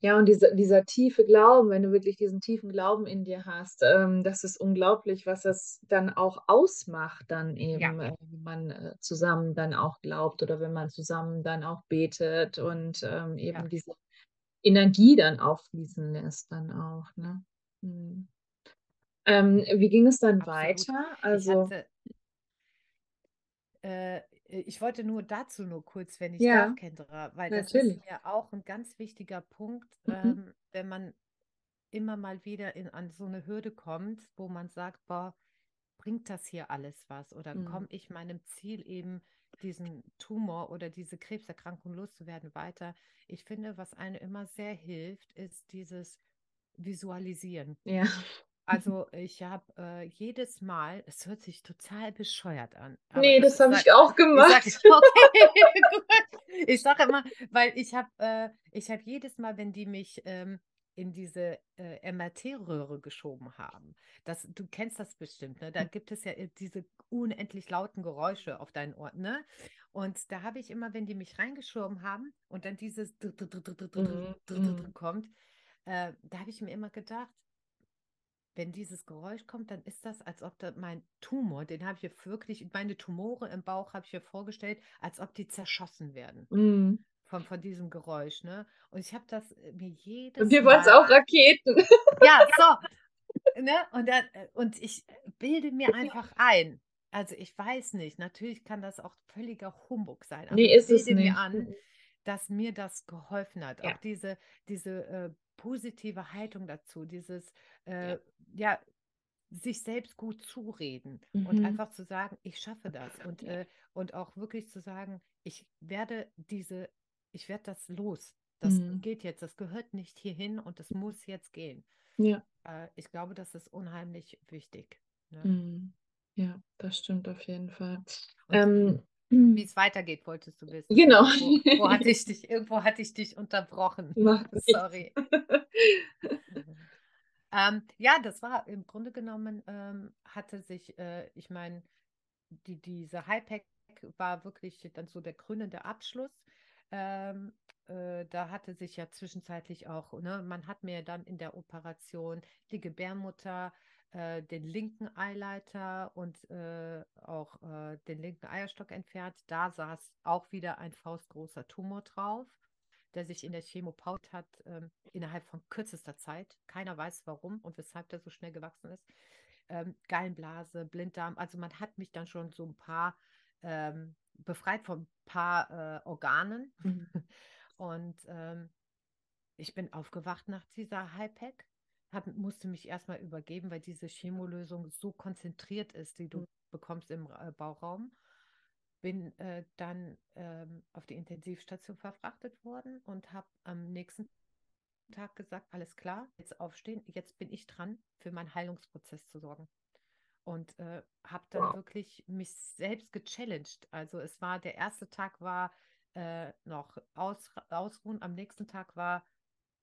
Ja, und diese dieser tiefe Glauben, wenn du wirklich diesen tiefen Glauben in dir hast, ähm, das ist unglaublich, was das dann auch ausmacht dann Ja. eben, äh, wenn man, äh, zusammen dann auch glaubt oder wenn man zusammen dann auch betet und, ähm, Ja. eben diese Energie dann auch fließen lässt dann auch, ne? Mhm. Ähm, wie ging es dann Absolut. weiter? Also hatte, äh, ich wollte nur dazu nur kurz, wenn ich Ja, darf, Kendra, weil das ist natürlich. mir auch ein ganz wichtiger Punkt, Mhm. ähm, wenn man immer mal wieder in, an so eine Hürde kommt, wo man sagt, boah, bringt das hier alles was? Oder Mhm. komme ich meinem Ziel eben, diesen Tumor oder diese Krebserkrankung loszuwerden, weiter? Ich finde, was einem immer sehr hilft, ist dieses Visualisieren. Ja. Also ich habe äh, jedes Mal, es hört sich total bescheuert an. Nee, das das habe ich auch Ich gemacht. sage, okay. Ich sage immer, weil ich habe äh, ich habe jedes Mal, wenn die mich ähm, in diese äh, MRT-Röhre geschoben haben, das, du kennst das bestimmt, ne? Da gibt es ja äh, diese unendlich lauten Geräusche auf deinen Ohren, ne? Und da habe ich immer, wenn die mich reingeschoben haben und dann dieses kommt, da habe ich mir immer gedacht, wenn dieses Geräusch kommt, dann ist das, als ob da mein Tumor, den habe ich mir wirklich, meine Tumore im Bauch habe ich mir vorgestellt, als ob die zerschossen werden Mhm. von, von diesem Geräusch, ne? Und ich habe das äh, mir Und jedes wir waren es auch Raketen. ja, so, ne? Und, dann, äh, und ich bilde mir einfach ein. Also ich weiß nicht, natürlich kann das auch völliger Humbug sein, aber Nee, ich ist es bilde mir nicht. an, Mhm. dass mir das geholfen hat. Ja. Auch diese, diese äh, positive Haltung dazu, dieses, Ja. äh, ja, sich selbst gut zureden und Mhm. einfach zu sagen, ich schaffe das und, Ja. äh, und auch wirklich zu sagen, ich werde diese, ich werde das los. Das Mhm. geht jetzt, das gehört nicht hierhin und das muss jetzt gehen. Ja. Äh, ich glaube, das ist unheimlich wichtig. Ne? Mhm. Ja, das stimmt auf jeden Fall. Und Ähm, wie es weitergeht, wolltest du wissen. Genau. Irgendwo, wo hatte ich dich, irgendwo hatte ich dich unterbrochen. Sorry. Ähm, ja, das war im Grunde genommen, ähm, hatte sich, äh, ich meine, die, diese High-Pack war wirklich dann so der krönende Abschluss. Ähm, äh, da hatte sich ja zwischenzeitlich auch, ne, man hat mir dann in der Operation die Gebärmutter, äh, den linken Eileiter und äh, auch äh, den linken Eierstock entfernt. Da saß auch wieder ein faustgroßer Tumor drauf der sich in der Chemo paut hat, ähm, innerhalb von kürzester Zeit. Keiner weiß warum und weshalb der so schnell gewachsen ist. Ähm, Gallenblase, Blinddarm, also man hat mich dann schon so ein paar ähm, befreit von ein paar äh, Organen. Mhm. Und ähm, ich bin aufgewacht nach dieser High-Pack, hab, musste mich erstmal übergeben, weil diese Chemolösung so konzentriert ist, die du Mhm. bekommst im äh, Bauchraum bin äh, dann ähm, auf die Intensivstation verfrachtet worden und habe am nächsten Tag gesagt, alles klar, jetzt aufstehen, jetzt bin ich dran, für meinen Heilungsprozess zu sorgen. Und äh, habe dann Wow. wirklich mich selbst gechallenged. Also es war, der erste Tag war äh, noch aus, ausruhen, am nächsten Tag war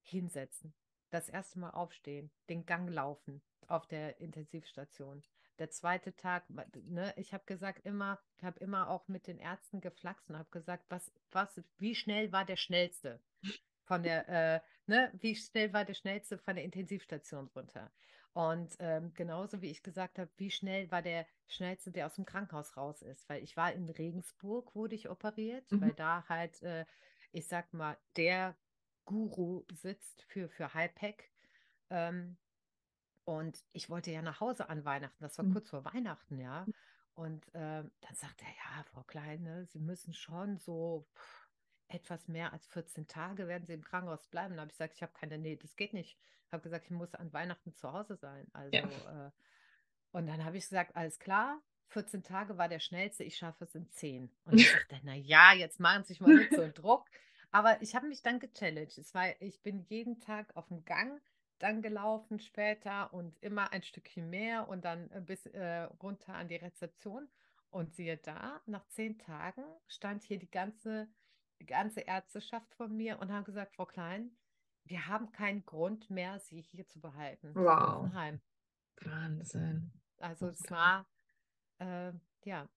hinsetzen. Das erste Mal aufstehen, den Gang laufen auf der Intensivstation. Der zweite Tag, ne, ich habe gesagt immer, ich habe immer auch mit den Ärzten geflaxt und habe gesagt, was, was, wie schnell war der schnellste von der, äh, ne, wie schnell war der schnellste von der Intensivstation runter? Und ähm, genauso wie ich gesagt habe, wie schnell war der schnellste, der aus dem Krankenhaus raus ist? Weil ich war in Regensburg, wurde ich operiert, Mhm. weil da halt, äh, ich sag mal, der Guru sitzt für, für Highpack. Ähm, und ich wollte ja nach Hause an Weihnachten, das war Mhm. kurz vor Weihnachten, ja. Und ähm, dann sagt er, ja, Frau Klein, ne, Sie müssen schon so pff, etwas mehr als 14 Tage werden Sie im Krankenhaus bleiben. Da habe ich gesagt, ich habe keine, nee, das geht nicht. Ich habe gesagt, ich muss an Weihnachten zu Hause sein. Also, Ja. äh, und dann habe ich gesagt, alles klar, 14 Tage war der schnellste, ich schaffe es in 10. Und ich sagte, na ja, jetzt machen Sie sich mal nicht so einen Druck. Aber ich habe mich dann gechallenged. Es war, ich bin jeden Tag auf dem Gang dann gelaufen später und immer ein Stückchen mehr und dann äh, bis äh, runter an die Rezeption. Und siehe da, nach zehn Tagen stand hier die ganze, die ganze Ärzteschaft von mir und haben gesagt, Frau Klein, wir haben keinen Grund mehr, Sie hier zu behalten. Wow. Wahnsinn. Also es war, äh, ja,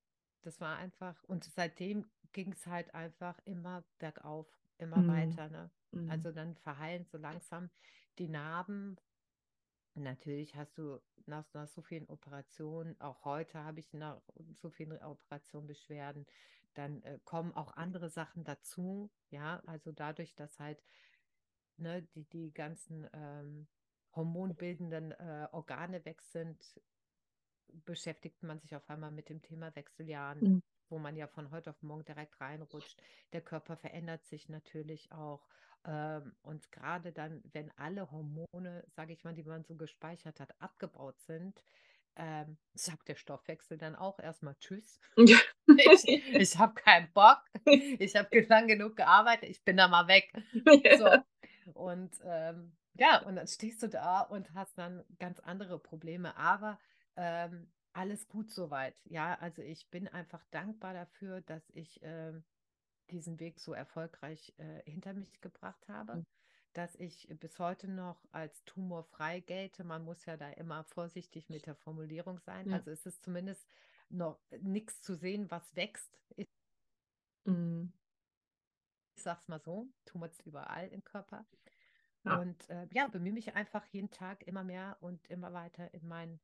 das war einfach, und seitdem ging es halt einfach immer bergauf, immer Mhm. weiter, ne? Mhm. Also dann verheilen so langsam die Narben. Natürlich hast du nach, nach so vielen Operationen, auch heute habe ich nach so vielen Operationen Beschwerden, dann äh, kommen auch andere Sachen dazu, ja, also dadurch, dass halt ne, die, die ganzen ähm, hormonbildenden äh, Organe weg sind, beschäftigt man sich auf einmal mit dem Thema Wechseljahren, Mhm. Wo man ja von heute auf morgen direkt reinrutscht. Der Körper verändert sich natürlich auch. Ähm, und gerade dann, wenn alle Hormone, sage ich mal, die man so gespeichert hat, abgebaut sind, ähm, sagt der Stoffwechsel dann auch erstmal Tschüss. Ja. Ich, ich habe keinen Bock. Ich habe lang genug gearbeitet. Ich bin da mal weg. So. Und ähm, ja, und dann stehst du da und hast dann ganz andere Probleme. Aber ähm, alles gut soweit. Ja, also ich bin einfach dankbar dafür, dass ich ähm, diesen Weg so erfolgreich äh, hinter mich gebracht habe. Mhm. Dass ich bis heute noch als tumorfrei gelte. Man muss ja da immer vorsichtig mit der Formulierung sein. Ja. Also ist es zumindest noch nichts zu sehen, was wächst. Ich Mhm. sag's mal so, Tumor ist überall im Körper. Ja. Und äh, ja, bemühe mich einfach jeden Tag immer mehr und immer weiter in mein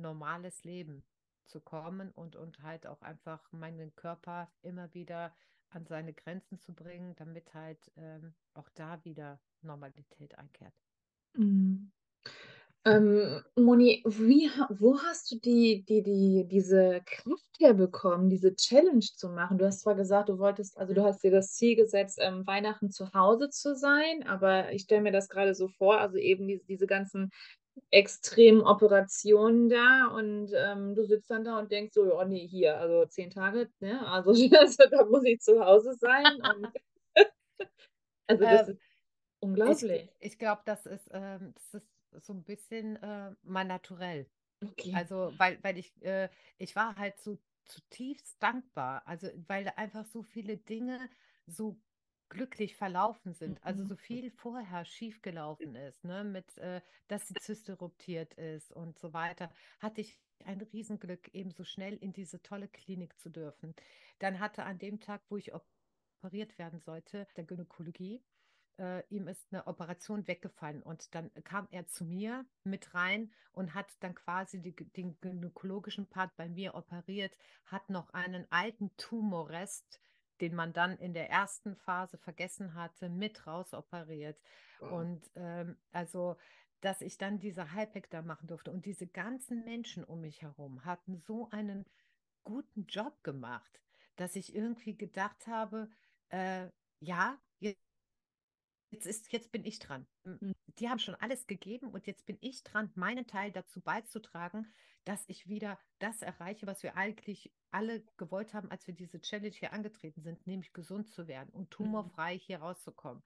normales Leben zu kommen und, und halt auch einfach meinen Körper immer wieder an seine Grenzen zu bringen, damit halt ähm, auch da wieder Normalität einkehrt. Mhm. Ähm, Moni, wie, wo hast du die, die, die, diese Kraft herbekommen, diese Challenge zu machen? Du hast zwar gesagt, du wolltest, also du hast dir das Ziel gesetzt, ähm, Weihnachten zu Hause zu sein, aber ich stelle mir das gerade so vor, also eben diese, diese ganzen extremen Operationen da und ähm, du sitzt dann da und denkst so, oh nee, hier, also zehn Tage, ne? Also, also da muss ich zu Hause sein also das Ähm, ist ich unglaublich. ich glaube, das ist, ähm, das ist so ein bisschen äh, mein Naturell. Okay. Also, weil, weil ich, äh, ich war halt so zutiefst dankbar. Also, weil einfach so viele Dinge so glücklich verlaufen sind. Also, Mhm. so viel vorher schiefgelaufen ist, ne, mit, äh, dass die Zyste ruptiert ist und so weiter, hatte ich ein Riesenglück, eben so schnell in diese tolle Klinik zu dürfen. Dann hatte an dem Tag, wo ich operiert werden sollte, der Gynäkologie, äh, ihm ist eine Operation weggefallen und dann kam er zu mir mit rein und hat dann quasi die, den gynäkologischen Part bei mir operiert, hat noch einen alten Tumorrest, den man dann in der ersten Phase vergessen hatte, mit rausoperiert. Wow. Und ähm, also, dass ich dann diese Hypec da machen durfte und diese ganzen Menschen um mich herum hatten so einen guten Job gemacht, dass ich irgendwie gedacht habe, äh, ja, jetzt ist, jetzt bin ich dran. Mhm. Die haben schon alles gegeben und jetzt bin ich dran, meinen Teil dazu beizutragen, dass ich wieder das erreiche, was wir eigentlich alle gewollt haben, als wir diese Challenge hier angetreten sind, nämlich gesund zu werden und tumorfrei hier rauszukommen.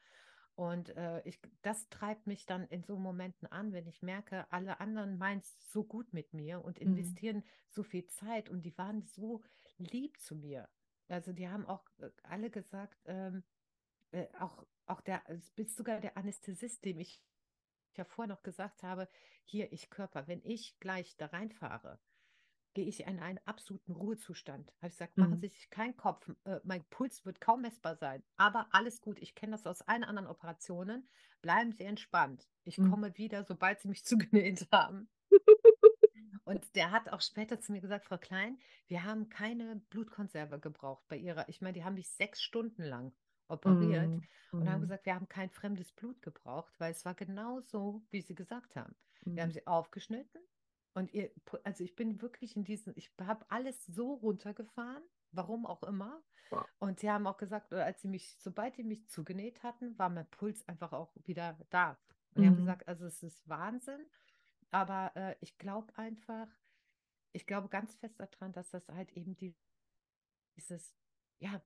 Und äh, ich, das treibt mich dann in so Momenten an, wenn ich merke, alle anderen meinen es so gut mit mir und Mhm. investieren so viel Zeit und die waren so lieb zu mir. Also die haben auch äh, alle gesagt, ähm, äh, auch, auch der, es bis sogar der Anästhesist, dem ich ja vorher noch gesagt habe, hier, ich Körper, wenn ich gleich da reinfahre, gehe ich in einen absoluten Ruhezustand. Habe ich gesagt, machen Mhm. Sie sich keinen Kopf, äh, mein Puls wird kaum messbar sein, aber alles gut, ich kenne das aus allen anderen Operationen, bleiben Sie entspannt. Ich Mhm. komme wieder, sobald Sie mich zugenäht haben. Und der hat auch später zu mir gesagt, Frau Klein, wir haben keine Blutkonserve gebraucht bei Ihrer. Ich meine, die haben mich sechs Stunden lang operiert Mhm. und haben Mhm. gesagt, wir haben kein fremdes Blut gebraucht, weil es war genau so, wie Sie gesagt haben. Wir haben Mhm. sie aufgeschnitten und ihr, also ich bin wirklich in diesen, ich habe alles so runtergefahren, warum auch immer. Wow. Und sie haben auch gesagt, oder als sie mich, sobald die mich zugenäht hatten, war mein Puls einfach auch wieder da. Und die haben Mhm. gesagt, also es ist Wahnsinn, aber äh, ich glaube einfach, ich glaube ganz fest daran, dass das halt eben die, dieses, ja,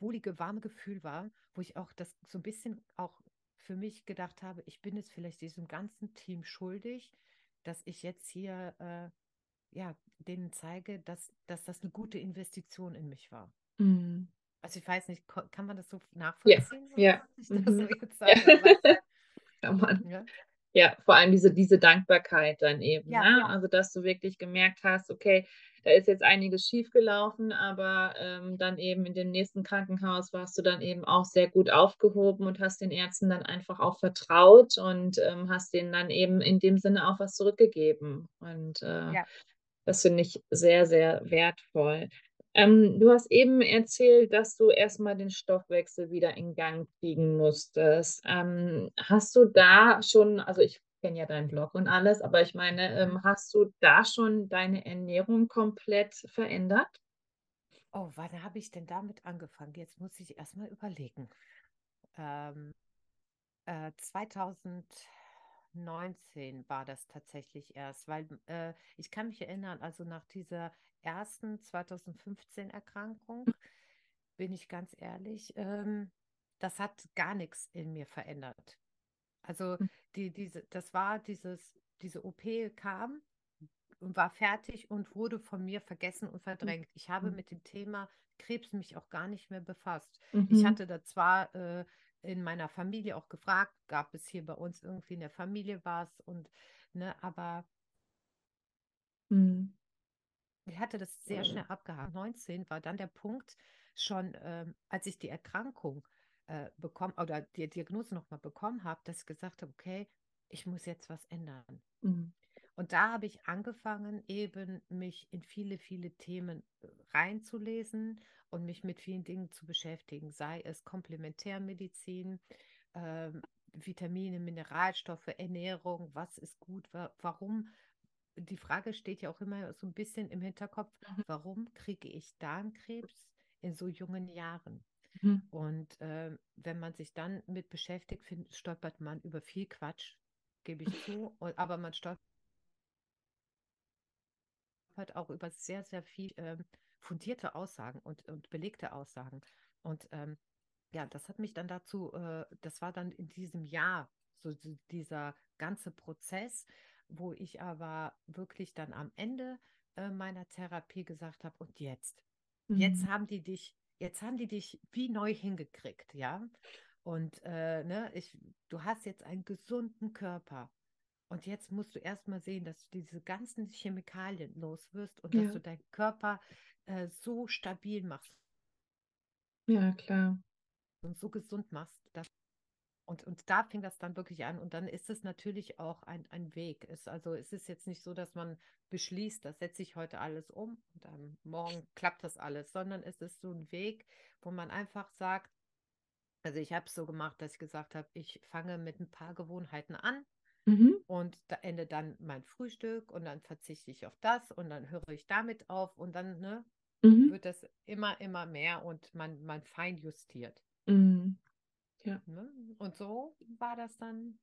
wohlige, warme Gefühl war, wo ich auch das so ein bisschen auch für mich gedacht habe, ich bin es vielleicht diesem ganzen Team schuldig, dass ich jetzt hier, äh, ja, denen zeige, dass, dass das eine gute Investition in mich war. Mhm. Also ich weiß nicht, kann man das so nachvollziehen, ja. so Mhm. jetzt Ja. ja, Ja, vor allem diese, diese Dankbarkeit dann eben, ja, ne? Also, dass du wirklich gemerkt hast, okay, da ist jetzt einiges schiefgelaufen, aber ähm, dann eben in dem nächsten Krankenhaus warst du dann eben auch sehr gut aufgehoben und hast den Ärzten dann einfach auch vertraut und ähm, hast denen dann eben in dem Sinne auch was zurückgegeben. Und äh, ja. das finde ich sehr, sehr wertvoll. Ähm, du hast eben erzählt, dass du erstmal den Stoffwechsel wieder in Gang kriegen musstest. Ähm, hast du da schon, also ich kenne ja deinen Blog und alles, aber ich meine, ähm, hast du da schon deine Ernährung komplett verändert? Oh, wann habe ich denn damit angefangen? Jetzt muss ich erstmal überlegen. Ähm, äh, 2000, 19 war das tatsächlich erst, weil äh, ich kann mich erinnern, also nach dieser ersten 2015 Erkrankung, bin ich ganz ehrlich, ähm, das hat gar nichts in mir verändert. Also Mhm. die, diese, das war dieses, diese OP kam und war fertig und wurde von mir vergessen und verdrängt. Ich habe Mhm. mit dem Thema Krebs mich auch gar nicht mehr befasst. Ich Mhm. hatte da zwar äh, in meiner Familie auch gefragt, gab es hier bei uns irgendwie in der Familie was und ne, aber Mhm. ich hatte das sehr schnell abgehakt. 19 war dann der Punkt schon, ähm, als ich die Erkrankung äh, bekommen oder die Diagnose nochmal bekommen habe, dass ich gesagt habe, okay, ich muss jetzt was ändern. Mhm. Und da habe ich angefangen, eben mich in viele, viele Themen äh, reinzulesen und mich mit vielen Dingen zu beschäftigen, sei es Komplementärmedizin, ähm, Vitamine, Mineralstoffe, Ernährung, was ist gut, wa warum. Die Frage steht ja auch immer so ein bisschen im Hinterkopf, Mhm. warum kriege ich Darmkrebs in so jungen Jahren? Mhm. Und ähm, wenn man sich dann mit beschäftigt, find, stolpert man über viel Quatsch, gebe ich zu, und, aber man stolpert halt auch über sehr, sehr viel ähm, fundierte Aussagen und, und belegte Aussagen. Und ähm, ja, das hat mich dann dazu, äh, das war dann in diesem Jahr so die- dieser ganze Prozess, wo ich aber wirklich dann am Ende äh, meiner Therapie gesagt habe, und jetzt, jetzt Mhm. haben die dich, jetzt haben die dich wie neu hingekriegt, ja. Und äh, ne, ich, du hast jetzt einen gesunden Körper. Und jetzt musst du erstmal sehen, dass du diese ganzen Chemikalien los wirst und dass Ja, du deinen Körper äh, so stabil machst ja, klar. und so gesund machst. Dass, und, und da fing das dann wirklich an. Und dann ist es natürlich auch ein, ein Weg. Es, also es ist jetzt nicht so, dass man beschließt, das setze ich heute alles um und dann morgen klappt das alles, sondern es ist so ein Weg, wo man einfach sagt, also ich habe es so gemacht, dass ich gesagt habe, ich fange mit ein paar Gewohnheiten an Mhm. und da ende dann mein Frühstück und dann verzichte ich auf das und dann höre ich damit auf und dann ne, Mhm. wird das immer, immer mehr und man, man fein justiert. Mhm. Ja. Ne? Und so war das dann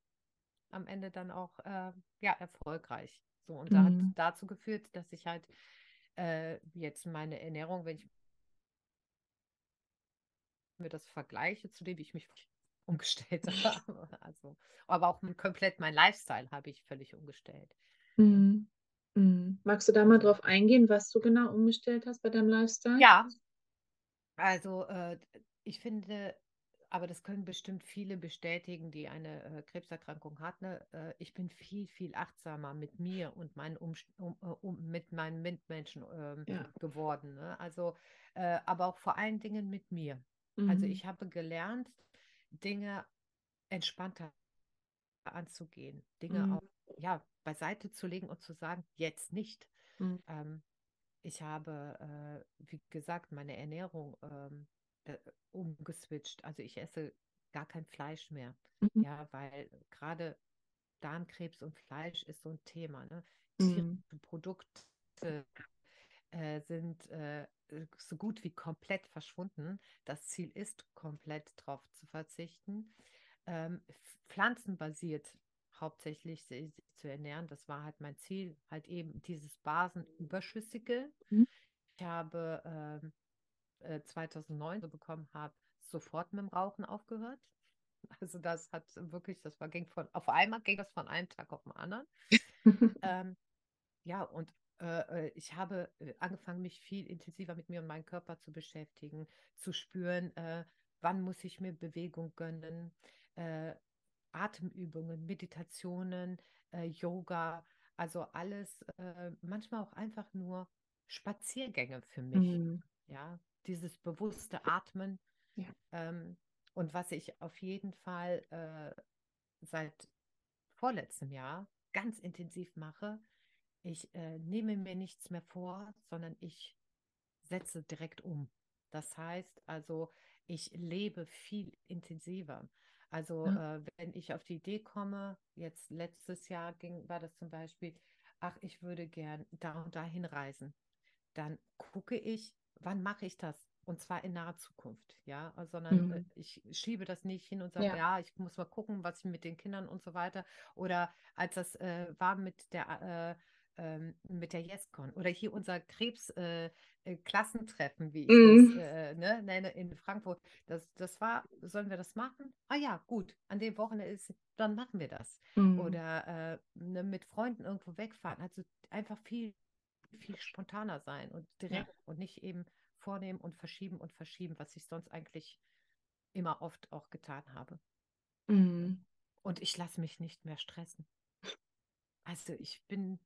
am Ende dann auch äh, ja, erfolgreich. So, und da hat Mhm. dazu geführt, dass ich halt äh, jetzt meine Ernährung, wenn ich mir das vergleiche, zu dem wie ich mich umgestellt habe, also, aber auch komplett mein Lifestyle habe ich völlig umgestellt. Mhm. Mhm. Magst du da mal drauf eingehen, was du genau umgestellt hast bei deinem Lifestyle? ja, also äh, ich finde, aber das können bestimmt viele bestätigen, die eine äh, Krebserkrankung hatten. Ne? Äh, ich bin viel, viel achtsamer mit mir und meinen um, um, äh, um, mit meinen Mitmenschen ähm, Ja. geworden. Ne? Also, äh, aber auch vor allen Dingen mit mir. Also Mhm. ich habe gelernt, Dinge entspannter anzugehen, Dinge Mhm. auch ja, beiseite zu legen und zu sagen, jetzt nicht. Mhm. Ähm, ich habe, äh, wie gesagt, meine Ernährung ähm, äh, umgeswitcht. Also ich esse gar kein Fleisch mehr. Mhm. Ja, weil gerade Darmkrebs und Fleisch ist so ein Thema. Ne? Mhm. Produkte äh, sind äh, so gut wie komplett verschwunden. Das Ziel ist, komplett drauf zu verzichten. Ähm, pflanzenbasiert hauptsächlich si- sich zu ernähren. Das war halt mein Ziel, halt eben dieses Basenüberschüssige. Mhm. Ich habe ähm, äh, 2009 so bekommen habe, sofort mit dem Rauchen aufgehört. Also das hat wirklich, das war ging von, auf einmal ging das von einem Tag auf den anderen. Ähm, ja, und äh, äh, ich habe äh, angefangen, mich viel intensiver mit mir und meinem Körper zu beschäftigen, zu spüren, äh, wann muss ich mir Bewegung gönnen, äh, Atemübungen, Meditationen, äh, Yoga, also alles, äh, manchmal auch einfach nur Spaziergänge für mich. Mhm. Ja, dieses bewusste Atmen. Ja. Ähm, und was ich auf jeden Fall äh, seit vorletztem Jahr ganz intensiv mache, ich äh, nehme mir nichts mehr vor, sondern ich setze direkt um. Das heißt also, ich lebe viel intensiver. Also Ja. äh, wenn ich auf die Idee komme, jetzt letztes Jahr ging, war das zum Beispiel, ach, ich würde gern da und dahin reisen, dann gucke ich, wann mache ich das und zwar in naher Zukunft, ja, sondern Mhm. äh, ich schiebe das nicht hin und sage, Ja. ja, ich muss mal gucken, was ich mit den Kindern und so weiter. Oder als das äh, war mit der äh, ähm, mit der YesCon oder hier unser Krebs äh, äh, wie ich Mhm. das äh, ne, nenne in Frankfurt. Das, das war, sollen wir das machen? Ah ja, gut, an dem Wochenende ist, dann machen wir das. Mhm. Oder äh, ne, mit Freunden irgendwo wegfahren. Also einfach viel, viel spontaner sein und direkt und nicht eben vornehmen und verschieben und verschieben, was ich sonst eigentlich immer oft auch getan habe. Mhm. Und ich lasse mich nicht mehr stressen. Also ich bin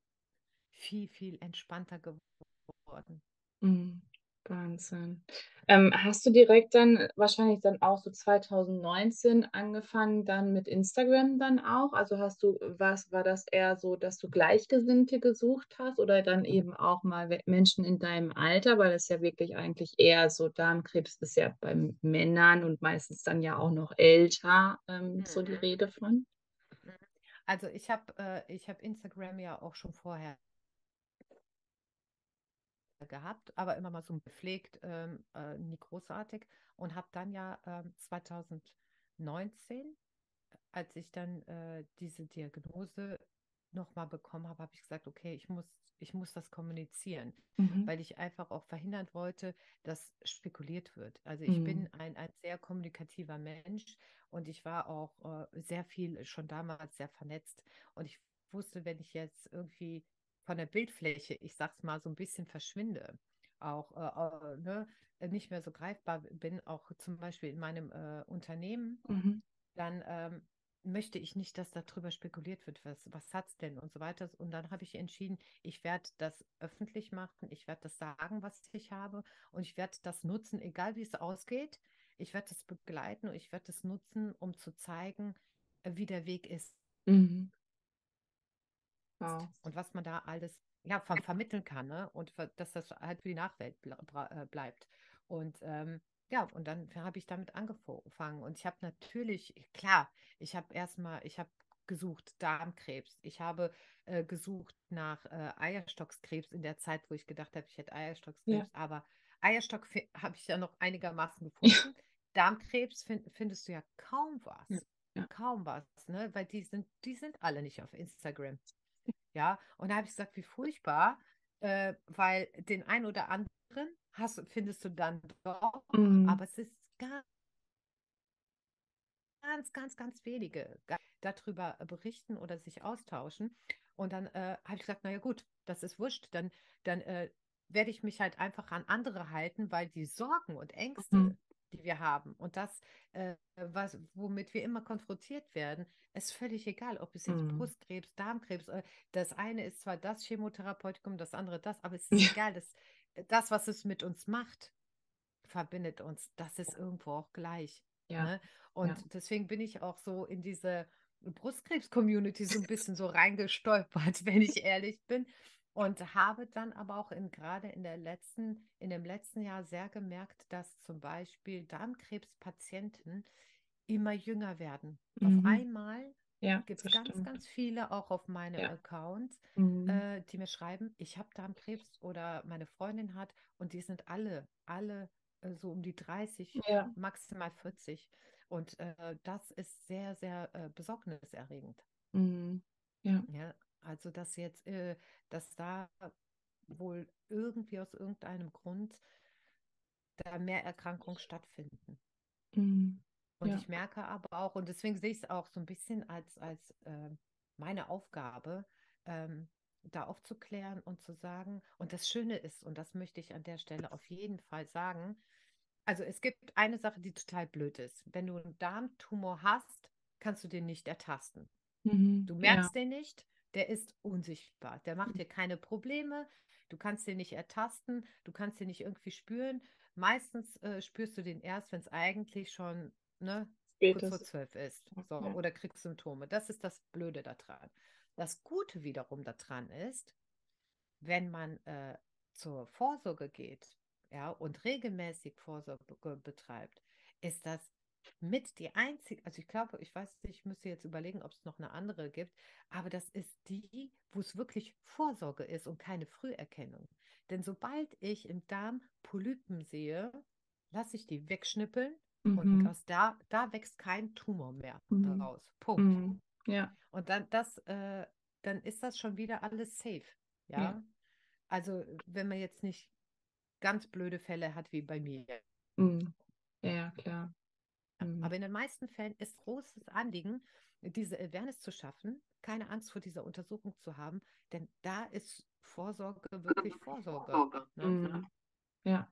viel, viel entspannter geworden. Mhm. Wahnsinn. Ähm, hast du direkt dann wahrscheinlich dann auch so 2019 angefangen dann mit Instagram dann auch? Also hast du, was war das eher so, dass du Gleichgesinnte gesucht hast oder dann eben auch mal Menschen in deinem Alter, weil es ja wirklich eigentlich eher so Darmkrebs ist ja bei Männern und meistens dann ja auch noch älter, ähm, so die Mhm. Rede von. Mhm. Also ich habe äh, ich hab Instagram ja auch schon vorher gehabt, aber immer mal so gepflegt, ähm, äh, nie großartig. Und habe dann ja ähm, 2019, als ich dann äh, diese Diagnose nochmal bekommen habe, habe ich gesagt, okay, ich muss, ich muss das kommunizieren, Mhm. weil ich einfach auch verhindern wollte, dass spekuliert wird. Also ich Mhm. bin ein, ein sehr kommunikativer Mensch und ich war auch äh, sehr viel schon damals sehr vernetzt. Und ich wusste, wenn ich jetzt irgendwie von der Bildfläche, ich sag's mal, so ein bisschen verschwinde, auch äh, äh, ne, nicht mehr so greifbar bin, auch zum Beispiel in meinem äh, Unternehmen, Mhm. dann ähm, möchte ich nicht, dass darüber spekuliert wird, was, was hat's denn und so weiter. Und dann habe ich entschieden, ich werde das öffentlich machen, ich werde das sagen, was ich habe und ich werde das nutzen, egal wie es ausgeht. Ich werde das begleiten und ich werde das nutzen, um zu zeigen, äh, wie der Weg ist Mhm. Wow. und was man da alles ja, ver vermitteln kann, ne? Und dass das halt für die Nachwelt ble äh, bleibt. Und ähm, ja, und dann habe ich damit angefangen. Und ich habe natürlich, klar, ich habe erstmal, ich habe gesucht Darmkrebs. Ich habe äh, gesucht nach äh, Eierstockskrebs in der Zeit, wo ich gedacht habe, ich hätte Ja. Eierstockskrebs. Aber Eierstock habe ich ja noch einigermaßen gefunden. Darmkrebs fin findest du ja kaum Ja. was. Ja. Kaum was, ne? Weil die sind, die sind alle nicht auf Instagram. Ja, und da habe ich gesagt, wie furchtbar, äh, weil den einen oder anderen hast, findest du dann doch, Mhm. aber es ist ganz, ganz, ganz, ganz wenige darüber berichten oder sich austauschen. Und dann äh, habe ich gesagt, naja gut, das ist wurscht, dann, dann äh, werde ich mich halt einfach an andere halten, weil die Sorgen und Ängste, Mhm. Die wir haben und das, äh, was, womit wir immer konfrontiert werden, ist völlig egal, ob es jetzt Mhm. Brustkrebs, Darmkrebs, äh, das eine ist zwar das Chemotherapeutikum, das andere das, aber es ist Ja. egal, das, das, was es mit uns macht, verbindet uns, das ist irgendwo auch gleich. Ja. Ne? Und Ja. deswegen bin ich auch so in diese Brustkrebs-Community so ein bisschen so reingestolpert, wenn ich ehrlich bin. Und habe dann aber auch in, gerade in der letzten, in dem letzten Jahr sehr gemerkt, dass zum Beispiel Darmkrebspatienten immer jünger werden. Auf Mhm. einmal Ja, gibt es ganz, stimmt. ganz viele auch auf meinem Ja. Account, Mhm. äh, die mir schreiben, ich habe Darmkrebs oder meine Freundin hat und die sind alle, alle äh, so um die 30, Ja. maximal 40. Und äh, das ist sehr, sehr äh, besorgniserregend. Mhm. Ja. Ja, also dass jetzt, äh, dass da wohl irgendwie aus irgendeinem Grund da mehr Erkrankungen stattfinden. Mhm. Und Ja. ich merke aber auch, und deswegen sehe ich es auch so ein bisschen als, als äh, meine Aufgabe, ähm, da aufzuklären und zu sagen, und das Schöne ist, und das möchte ich an der Stelle auf jeden Fall sagen, also es gibt eine Sache, die total blöd ist. Wenn du einen Darmtumor hast, kannst du den nicht ertasten. Mhm. Du Ja. merkst den nicht, der ist unsichtbar. Der macht dir keine Probleme. Du kannst den nicht ertasten, du kannst den nicht irgendwie spüren. Meistens äh, spürst du den erst, wenn es eigentlich schon ne, kurz vor zwölf ist. So, Ja. oder kriegst Symptome. Das ist das Blöde daran. Das Gute wiederum daran ist, wenn man äh, zur Vorsorge geht, ja, und regelmäßig Vorsorge betreibt, ist das mit die einzige, also ich glaube, ich weiß nicht, ich müsste jetzt überlegen, ob es noch eine andere gibt, aber das ist die, wo es wirklich Vorsorge ist und keine Früherkennung. Denn sobald ich im Darm Polypen sehe, lasse ich die wegschnippeln und Mhm. aus da, da wächst kein Tumor mehr Mhm. daraus. Punkt. Mhm. Ja. Und dann das, äh, dann ist das schon wieder alles safe. Ja. Ja. Also wenn man jetzt nicht ganz blöde Fälle hat wie bei mir. Mhm. Ja, klar. Mhm. Aber in den meisten Fällen ist großes Anliegen, diese Awareness zu schaffen, keine Angst vor dieser Untersuchung zu haben, denn da ist Vorsorge wirklich Vorsorge. Ne? Mhm. Ja.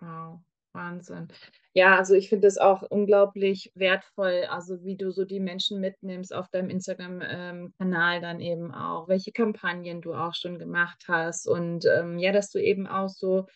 Wow. Wahnsinn. Ja, also ich finde es auch unglaublich wertvoll, also wie du so die Menschen mitnimmst auf deinem Instagram-Kanal dann eben auch, welche Kampagnen du auch schon gemacht hast und ähm, ja, dass du eben auch so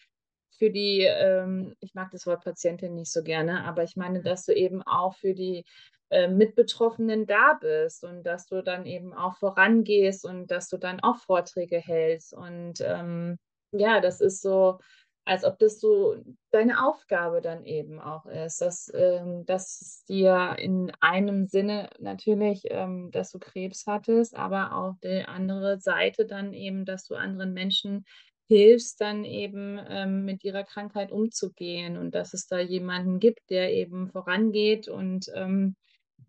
für die, ähm, ich mag das Wort Patientin nicht so gerne, aber ich meine, dass du eben auch für die äh, Mitbetroffenen da bist und dass du dann eben auch vorangehst und dass du dann auch Vorträge hältst. Und ähm, ja, das ist so als ob das so deine Aufgabe dann eben auch ist, dass, ähm, dass es dir in einem Sinne natürlich, ähm, dass du Krebs hattest, aber auch die andere Seite dann eben, dass du anderen Menschen hilfst, dann eben ähm, mit ihrer Krankheit umzugehen und dass es da jemanden gibt, der eben vorangeht und ähm,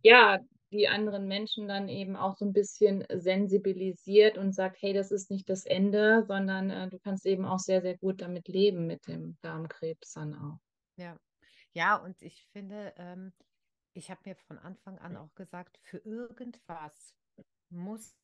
ja, die anderen Menschen dann eben auch so ein bisschen sensibilisiert und sagt: „Hey, das ist nicht das Ende, sondern, äh, du kannst eben auch sehr, sehr gut damit leben mit dem Darmkrebs dann auch.“ Ja. Ja, und ich finde, ähm, ich habe mir von Anfang an auch gesagt, für irgendwas muss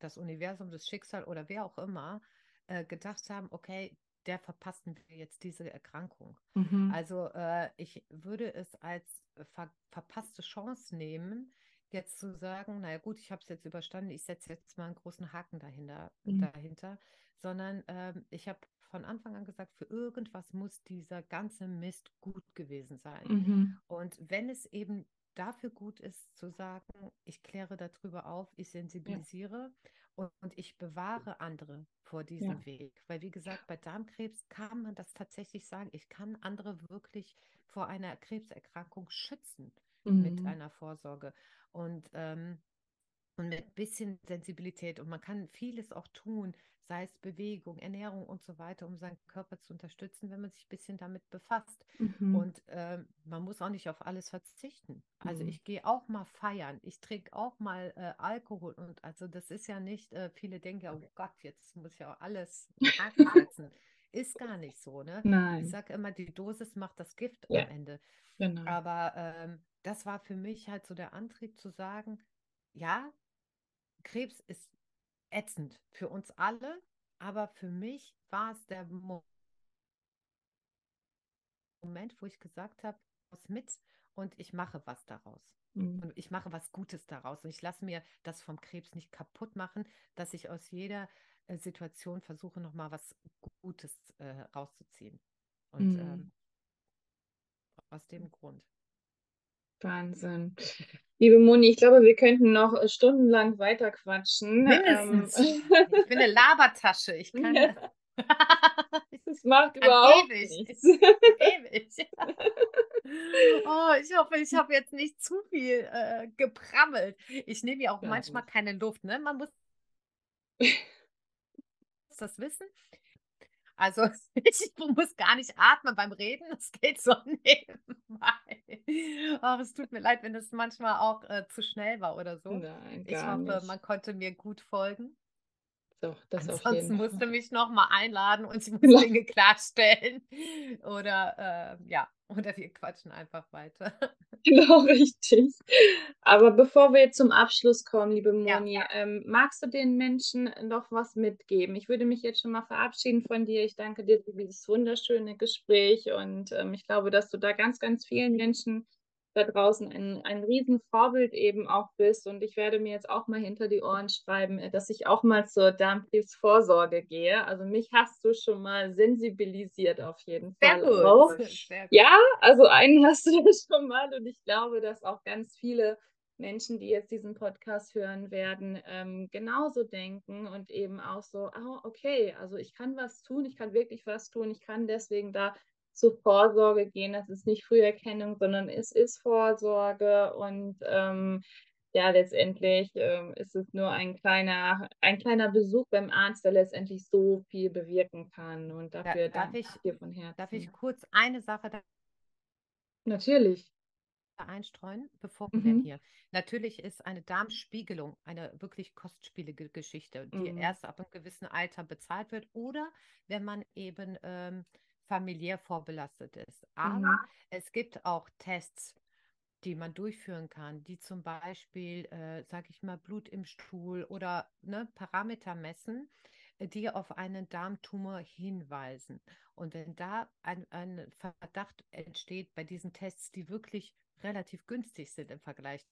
das Universum, das Schicksal oder wer auch immer äh, gedacht haben, okay, der verpassen wir jetzt diese Erkrankung. Mhm. Also äh, ich würde es als ver verpasste Chance nehmen, jetzt zu sagen, naja gut, ich habe es jetzt überstanden, ich setze jetzt mal einen großen Haken dahinter, Mhm. dahinter, sondern ähm, ich habe von Anfang an gesagt, für irgendwas muss dieser ganze Mist gut gewesen sein. Mhm. Und wenn es eben dafür gut ist, zu sagen, ich kläre darüber auf, ich sensibilisiere und, und ich bewahre andere vor diesem Ja. Weg. Weil, wie gesagt, bei Darmkrebs kann man das tatsächlich sagen, ich kann andere wirklich vor einer Krebserkrankung schützen mit Mhm. einer Vorsorge. Und ähm, und mit bisschen Sensibilität. Und man kann vieles auch tun, sei es Bewegung, Ernährung und so weiter, um seinen Körper zu unterstützen, wenn man sich ein bisschen damit befasst. Mhm. Und ähm, man muss auch nicht auf alles verzichten. Also Mhm. ich gehe auch mal feiern, ich trinke auch mal äh, Alkohol. Und also das ist ja nicht, äh, viele denken, ja, oh Gott, jetzt muss ich ja alles setzen. Ist gar nicht so, ne? Ich Nein. sage immer, die Dosis macht das Gift Ja. am Ende. Genau. Aber ähm, das war für mich halt so der Antrieb zu sagen, ja, Krebs ist ätzend für uns alle, aber für mich war es der Mo- Moment, wo ich gesagt habe, was mit und ich mache was daraus. Mhm. Und ich mache was Gutes daraus. Und ich lasse mir das vom Krebs nicht kaputt machen, dass ich aus jeder äh, Situation versuche, nochmal was Gutes äh, rauszuziehen. Und Mhm. ähm, aus dem Grund. Wahnsinn. Liebe Moni, ich glaube, wir könnten noch äh, stundenlang weiter quatschen. Mindestens. Ähm, Ich bin eine Labertasche. Ich kann. Ja. das macht überhaupt ewig. nichts. Ewig. Oh, ich hoffe, ich habe jetzt nicht zu viel äh, geprammelt. Ich nehme ja auch Gar manchmal nicht. keine Luft, ne? Man muss das wissen. Also ich muss gar nicht atmen beim Reden, das geht so nebenbei. Ach, es tut mir leid, wenn das manchmal auch äh, zu schnell war oder so. Nein, Ich hoffe, nicht. man konnte mir gut folgen. Doch, das Ansonsten jeden musst du Fall. mich nochmal einladen und ich muss. Dinge klarstellen. Oder äh, ja, oder wir quatschen einfach weiter. Genau, richtig. Aber bevor wir zum Abschluss kommen, liebe Ja. Moni, ähm, magst du den Menschen noch was mitgeben? Ich würde mich jetzt schon mal verabschieden von dir. Ich danke dir für dieses wunderschöne Gespräch und ähm, ich glaube, dass du da ganz, ganz vielen Menschen da draußen ein, ein Riesenvorbild eben auch bist. Und ich werde mir jetzt auch mal hinter die Ohren schreiben, äh, dass ich auch mal zur Darmkrebsvorsorge gehe. Also mich hast du schon mal sensibilisiert auf jeden Sehr Fall auch. gut. Sehr gut. Ja, also einen hast du schon mal und ich glaube, dass auch ganz viele Menschen, die jetzt diesen Podcast hören werden, ähm, genauso denken und eben auch so, ah, okay, also ich kann was tun, ich kann wirklich was tun, ich kann deswegen da zur Vorsorge gehen. Das ist nicht Früherkennung, sondern es ist Vorsorge und ähm, ja, letztendlich ähm, ist es nur ein kleiner, ein kleiner Besuch beim Arzt, der letztendlich so viel bewirken kann. Und dafür darf danke ich, dir von Herzen. Darf ich kurz eine Sache Natürlich. einstreuen, bevor wir Mhm. hier. Natürlich ist eine Darmspiegelung eine wirklich kostspielige Geschichte, die Mhm. erst ab einem gewissen Alter bezahlt wird oder wenn man eben ähm, familiär vorbelastet ist. Aber Mhm. es gibt auch Tests, die man durchführen kann, die zum Beispiel, äh, sage ich mal, Blut im Stuhl oder ne, Parameter messen, äh, die auf einen Darmtumor hinweisen. Und wenn da ein, ein Verdacht entsteht bei diesen Tests, die wirklich relativ günstig sind im Vergleich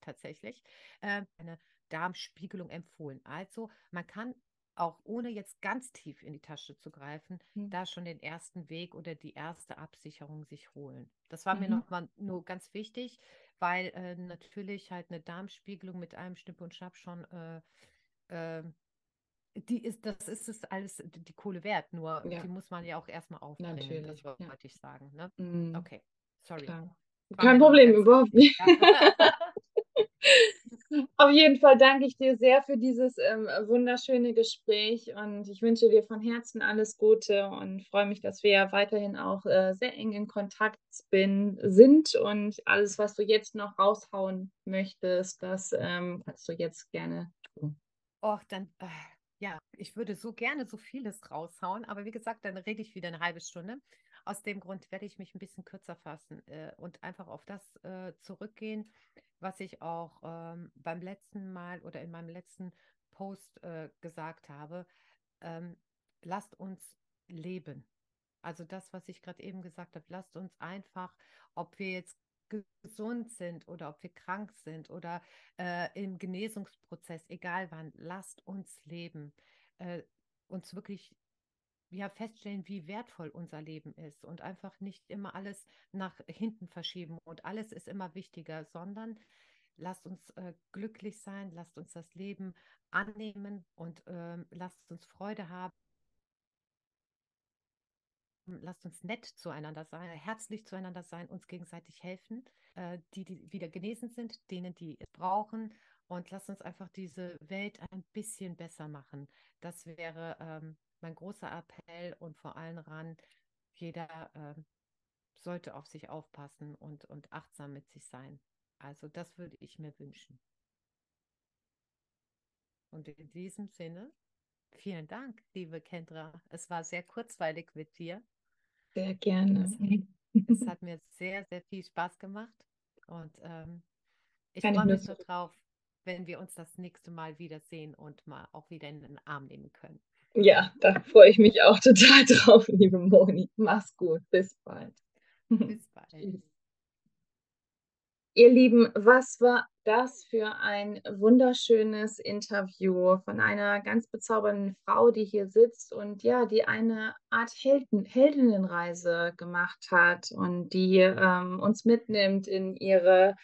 tatsächlich, äh, eine Darmspiegelung empfohlen. Also man kann auch ohne jetzt ganz tief in die Tasche zu greifen, Mhm. da schon den ersten Weg oder die erste Absicherung sich holen. Das war mir Mhm. nochmal nur ganz wichtig, weil äh, natürlich halt eine Darmspiegelung mit einem Schnipp und Schnapp schon äh, äh, die ist, das ist es alles die Kohle wert, nur Ja. die muss man ja auch erstmal. Das Natürlich, ja. wollte ich sagen. Ne? Mhm. Okay, sorry. Kein mir Problem, überhaupt nicht. Auf jeden Fall danke ich dir sehr für dieses ähm, wunderschöne Gespräch und ich wünsche dir von Herzen alles Gute und freue mich, dass wir ja weiterhin auch äh, sehr eng in Kontakt bin, sind und alles, was du jetzt noch raushauen möchtest, das ähm, kannst du jetzt gerne tun. Och, dann, äh, ja, ich würde so gerne so vieles raushauen, aber wie gesagt, dann rede ich wieder eine halbe Stunde. Aus dem Grund werde ich mich ein bisschen kürzer fassen äh, und einfach auf das äh, zurückgehen, was ich auch ähm, beim letzten Mal oder in meinem letzten Post äh, gesagt habe. Ähm, lasst uns leben. Also das, was ich gerade eben gesagt habe, lasst uns einfach, ob wir jetzt gesund sind oder ob wir krank sind oder äh, im Genesungsprozess, egal wann, lasst uns leben, äh, uns wirklich ja, feststellen, wie wertvoll unser Leben ist und einfach nicht immer alles nach hinten verschieben und alles ist immer wichtiger, sondern lasst uns äh, glücklich sein, lasst uns das Leben annehmen und ähm, lasst uns Freude haben. Lasst uns nett zueinander sein, herzlich zueinander sein, uns gegenseitig helfen, äh, die, die wieder genesen sind, denen, die es brauchen. Und lasst uns einfach diese Welt ein bisschen besser machen. Das wäre ähm, mein großer Appell und vor allem ran, jeder ähm, sollte auf sich aufpassen und, und achtsam mit sich sein. Also das würde ich mir wünschen. Und in diesem Sinne, vielen Dank, liebe Kendra. Es war sehr kurzweilig mit dir. Sehr gerne. Es, es hat mir sehr, sehr viel Spaß gemacht. Und ähm, ich freue mich zurück- darauf, wenn wir uns das nächste Mal wiedersehen und mal auch wieder in den Arm nehmen können. Ja, da freue ich mich auch total drauf, liebe Moni. Mach's gut, bis bald. Bis bald. Ihr Lieben, was war das für ein wunderschönes Interview von einer ganz bezaubernden Frau, die hier sitzt und ja, die eine Art Helden, Heldinnenreise gemacht hat und die ähm, uns mitnimmt in ihre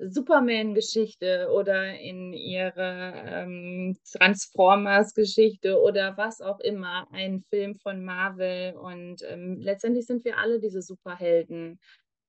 Superman-Geschichte oder in ihre ähm, Transformers-Geschichte oder was auch immer, ein Film von Marvel. Und ähm, letztendlich sind wir alle diese Superhelden.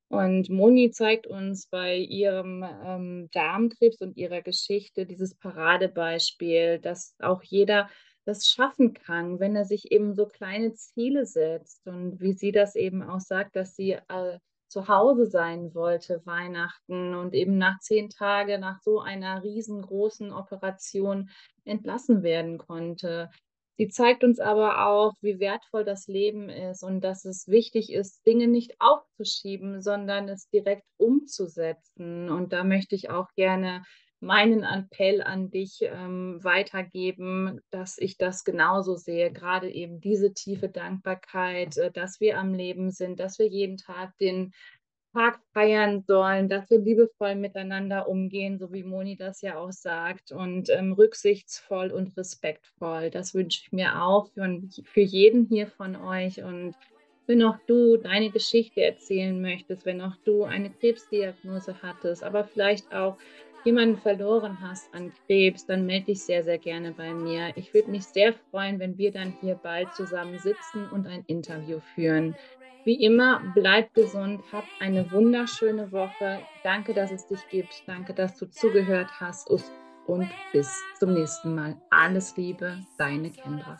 Und Moni zeigt uns bei ihrem ähm, Darmkrebs und ihrer Geschichte dieses Paradebeispiel, dass auch jeder das schaffen kann, wenn er sich eben so kleine Ziele setzt. Und wie sie das eben auch sagt, dass sie äh, zu Hause sein wollte, Weihnachten und eben nach zehn Tagen nach so einer riesengroßen Operation entlassen werden konnte. Sie zeigt uns aber auch, wie wertvoll das Leben ist und dass es wichtig ist, Dinge nicht aufzuschieben, sondern es direkt umzusetzen. Und da möchte ich auch gerne meinen Appell an dich ähm, weitergeben, dass ich das genauso sehe, gerade eben diese tiefe Dankbarkeit, äh, dass wir am Leben sind, dass wir jeden Tag den Tag feiern sollen, dass wir liebevoll miteinander umgehen, so wie Moni das ja auch sagt, und ähm, rücksichtsvoll und respektvoll. Das wünsche ich mir auch für, für jeden hier von euch. Und wenn auch du deine Geschichte erzählen möchtest, wenn auch du eine Krebsdiagnose hattest, aber vielleicht auch jemanden verloren hast an Krebs, dann melde dich sehr, sehr gerne bei mir. Ich würde mich sehr freuen, wenn wir dann hier bald zusammen sitzen und ein Interview führen. Wie immer, bleib gesund, hab eine wunderschöne Woche. Danke, dass es dich gibt. Danke, dass du zugehört hast. Und bis zum nächsten Mal. Alles Liebe, deine Kendra.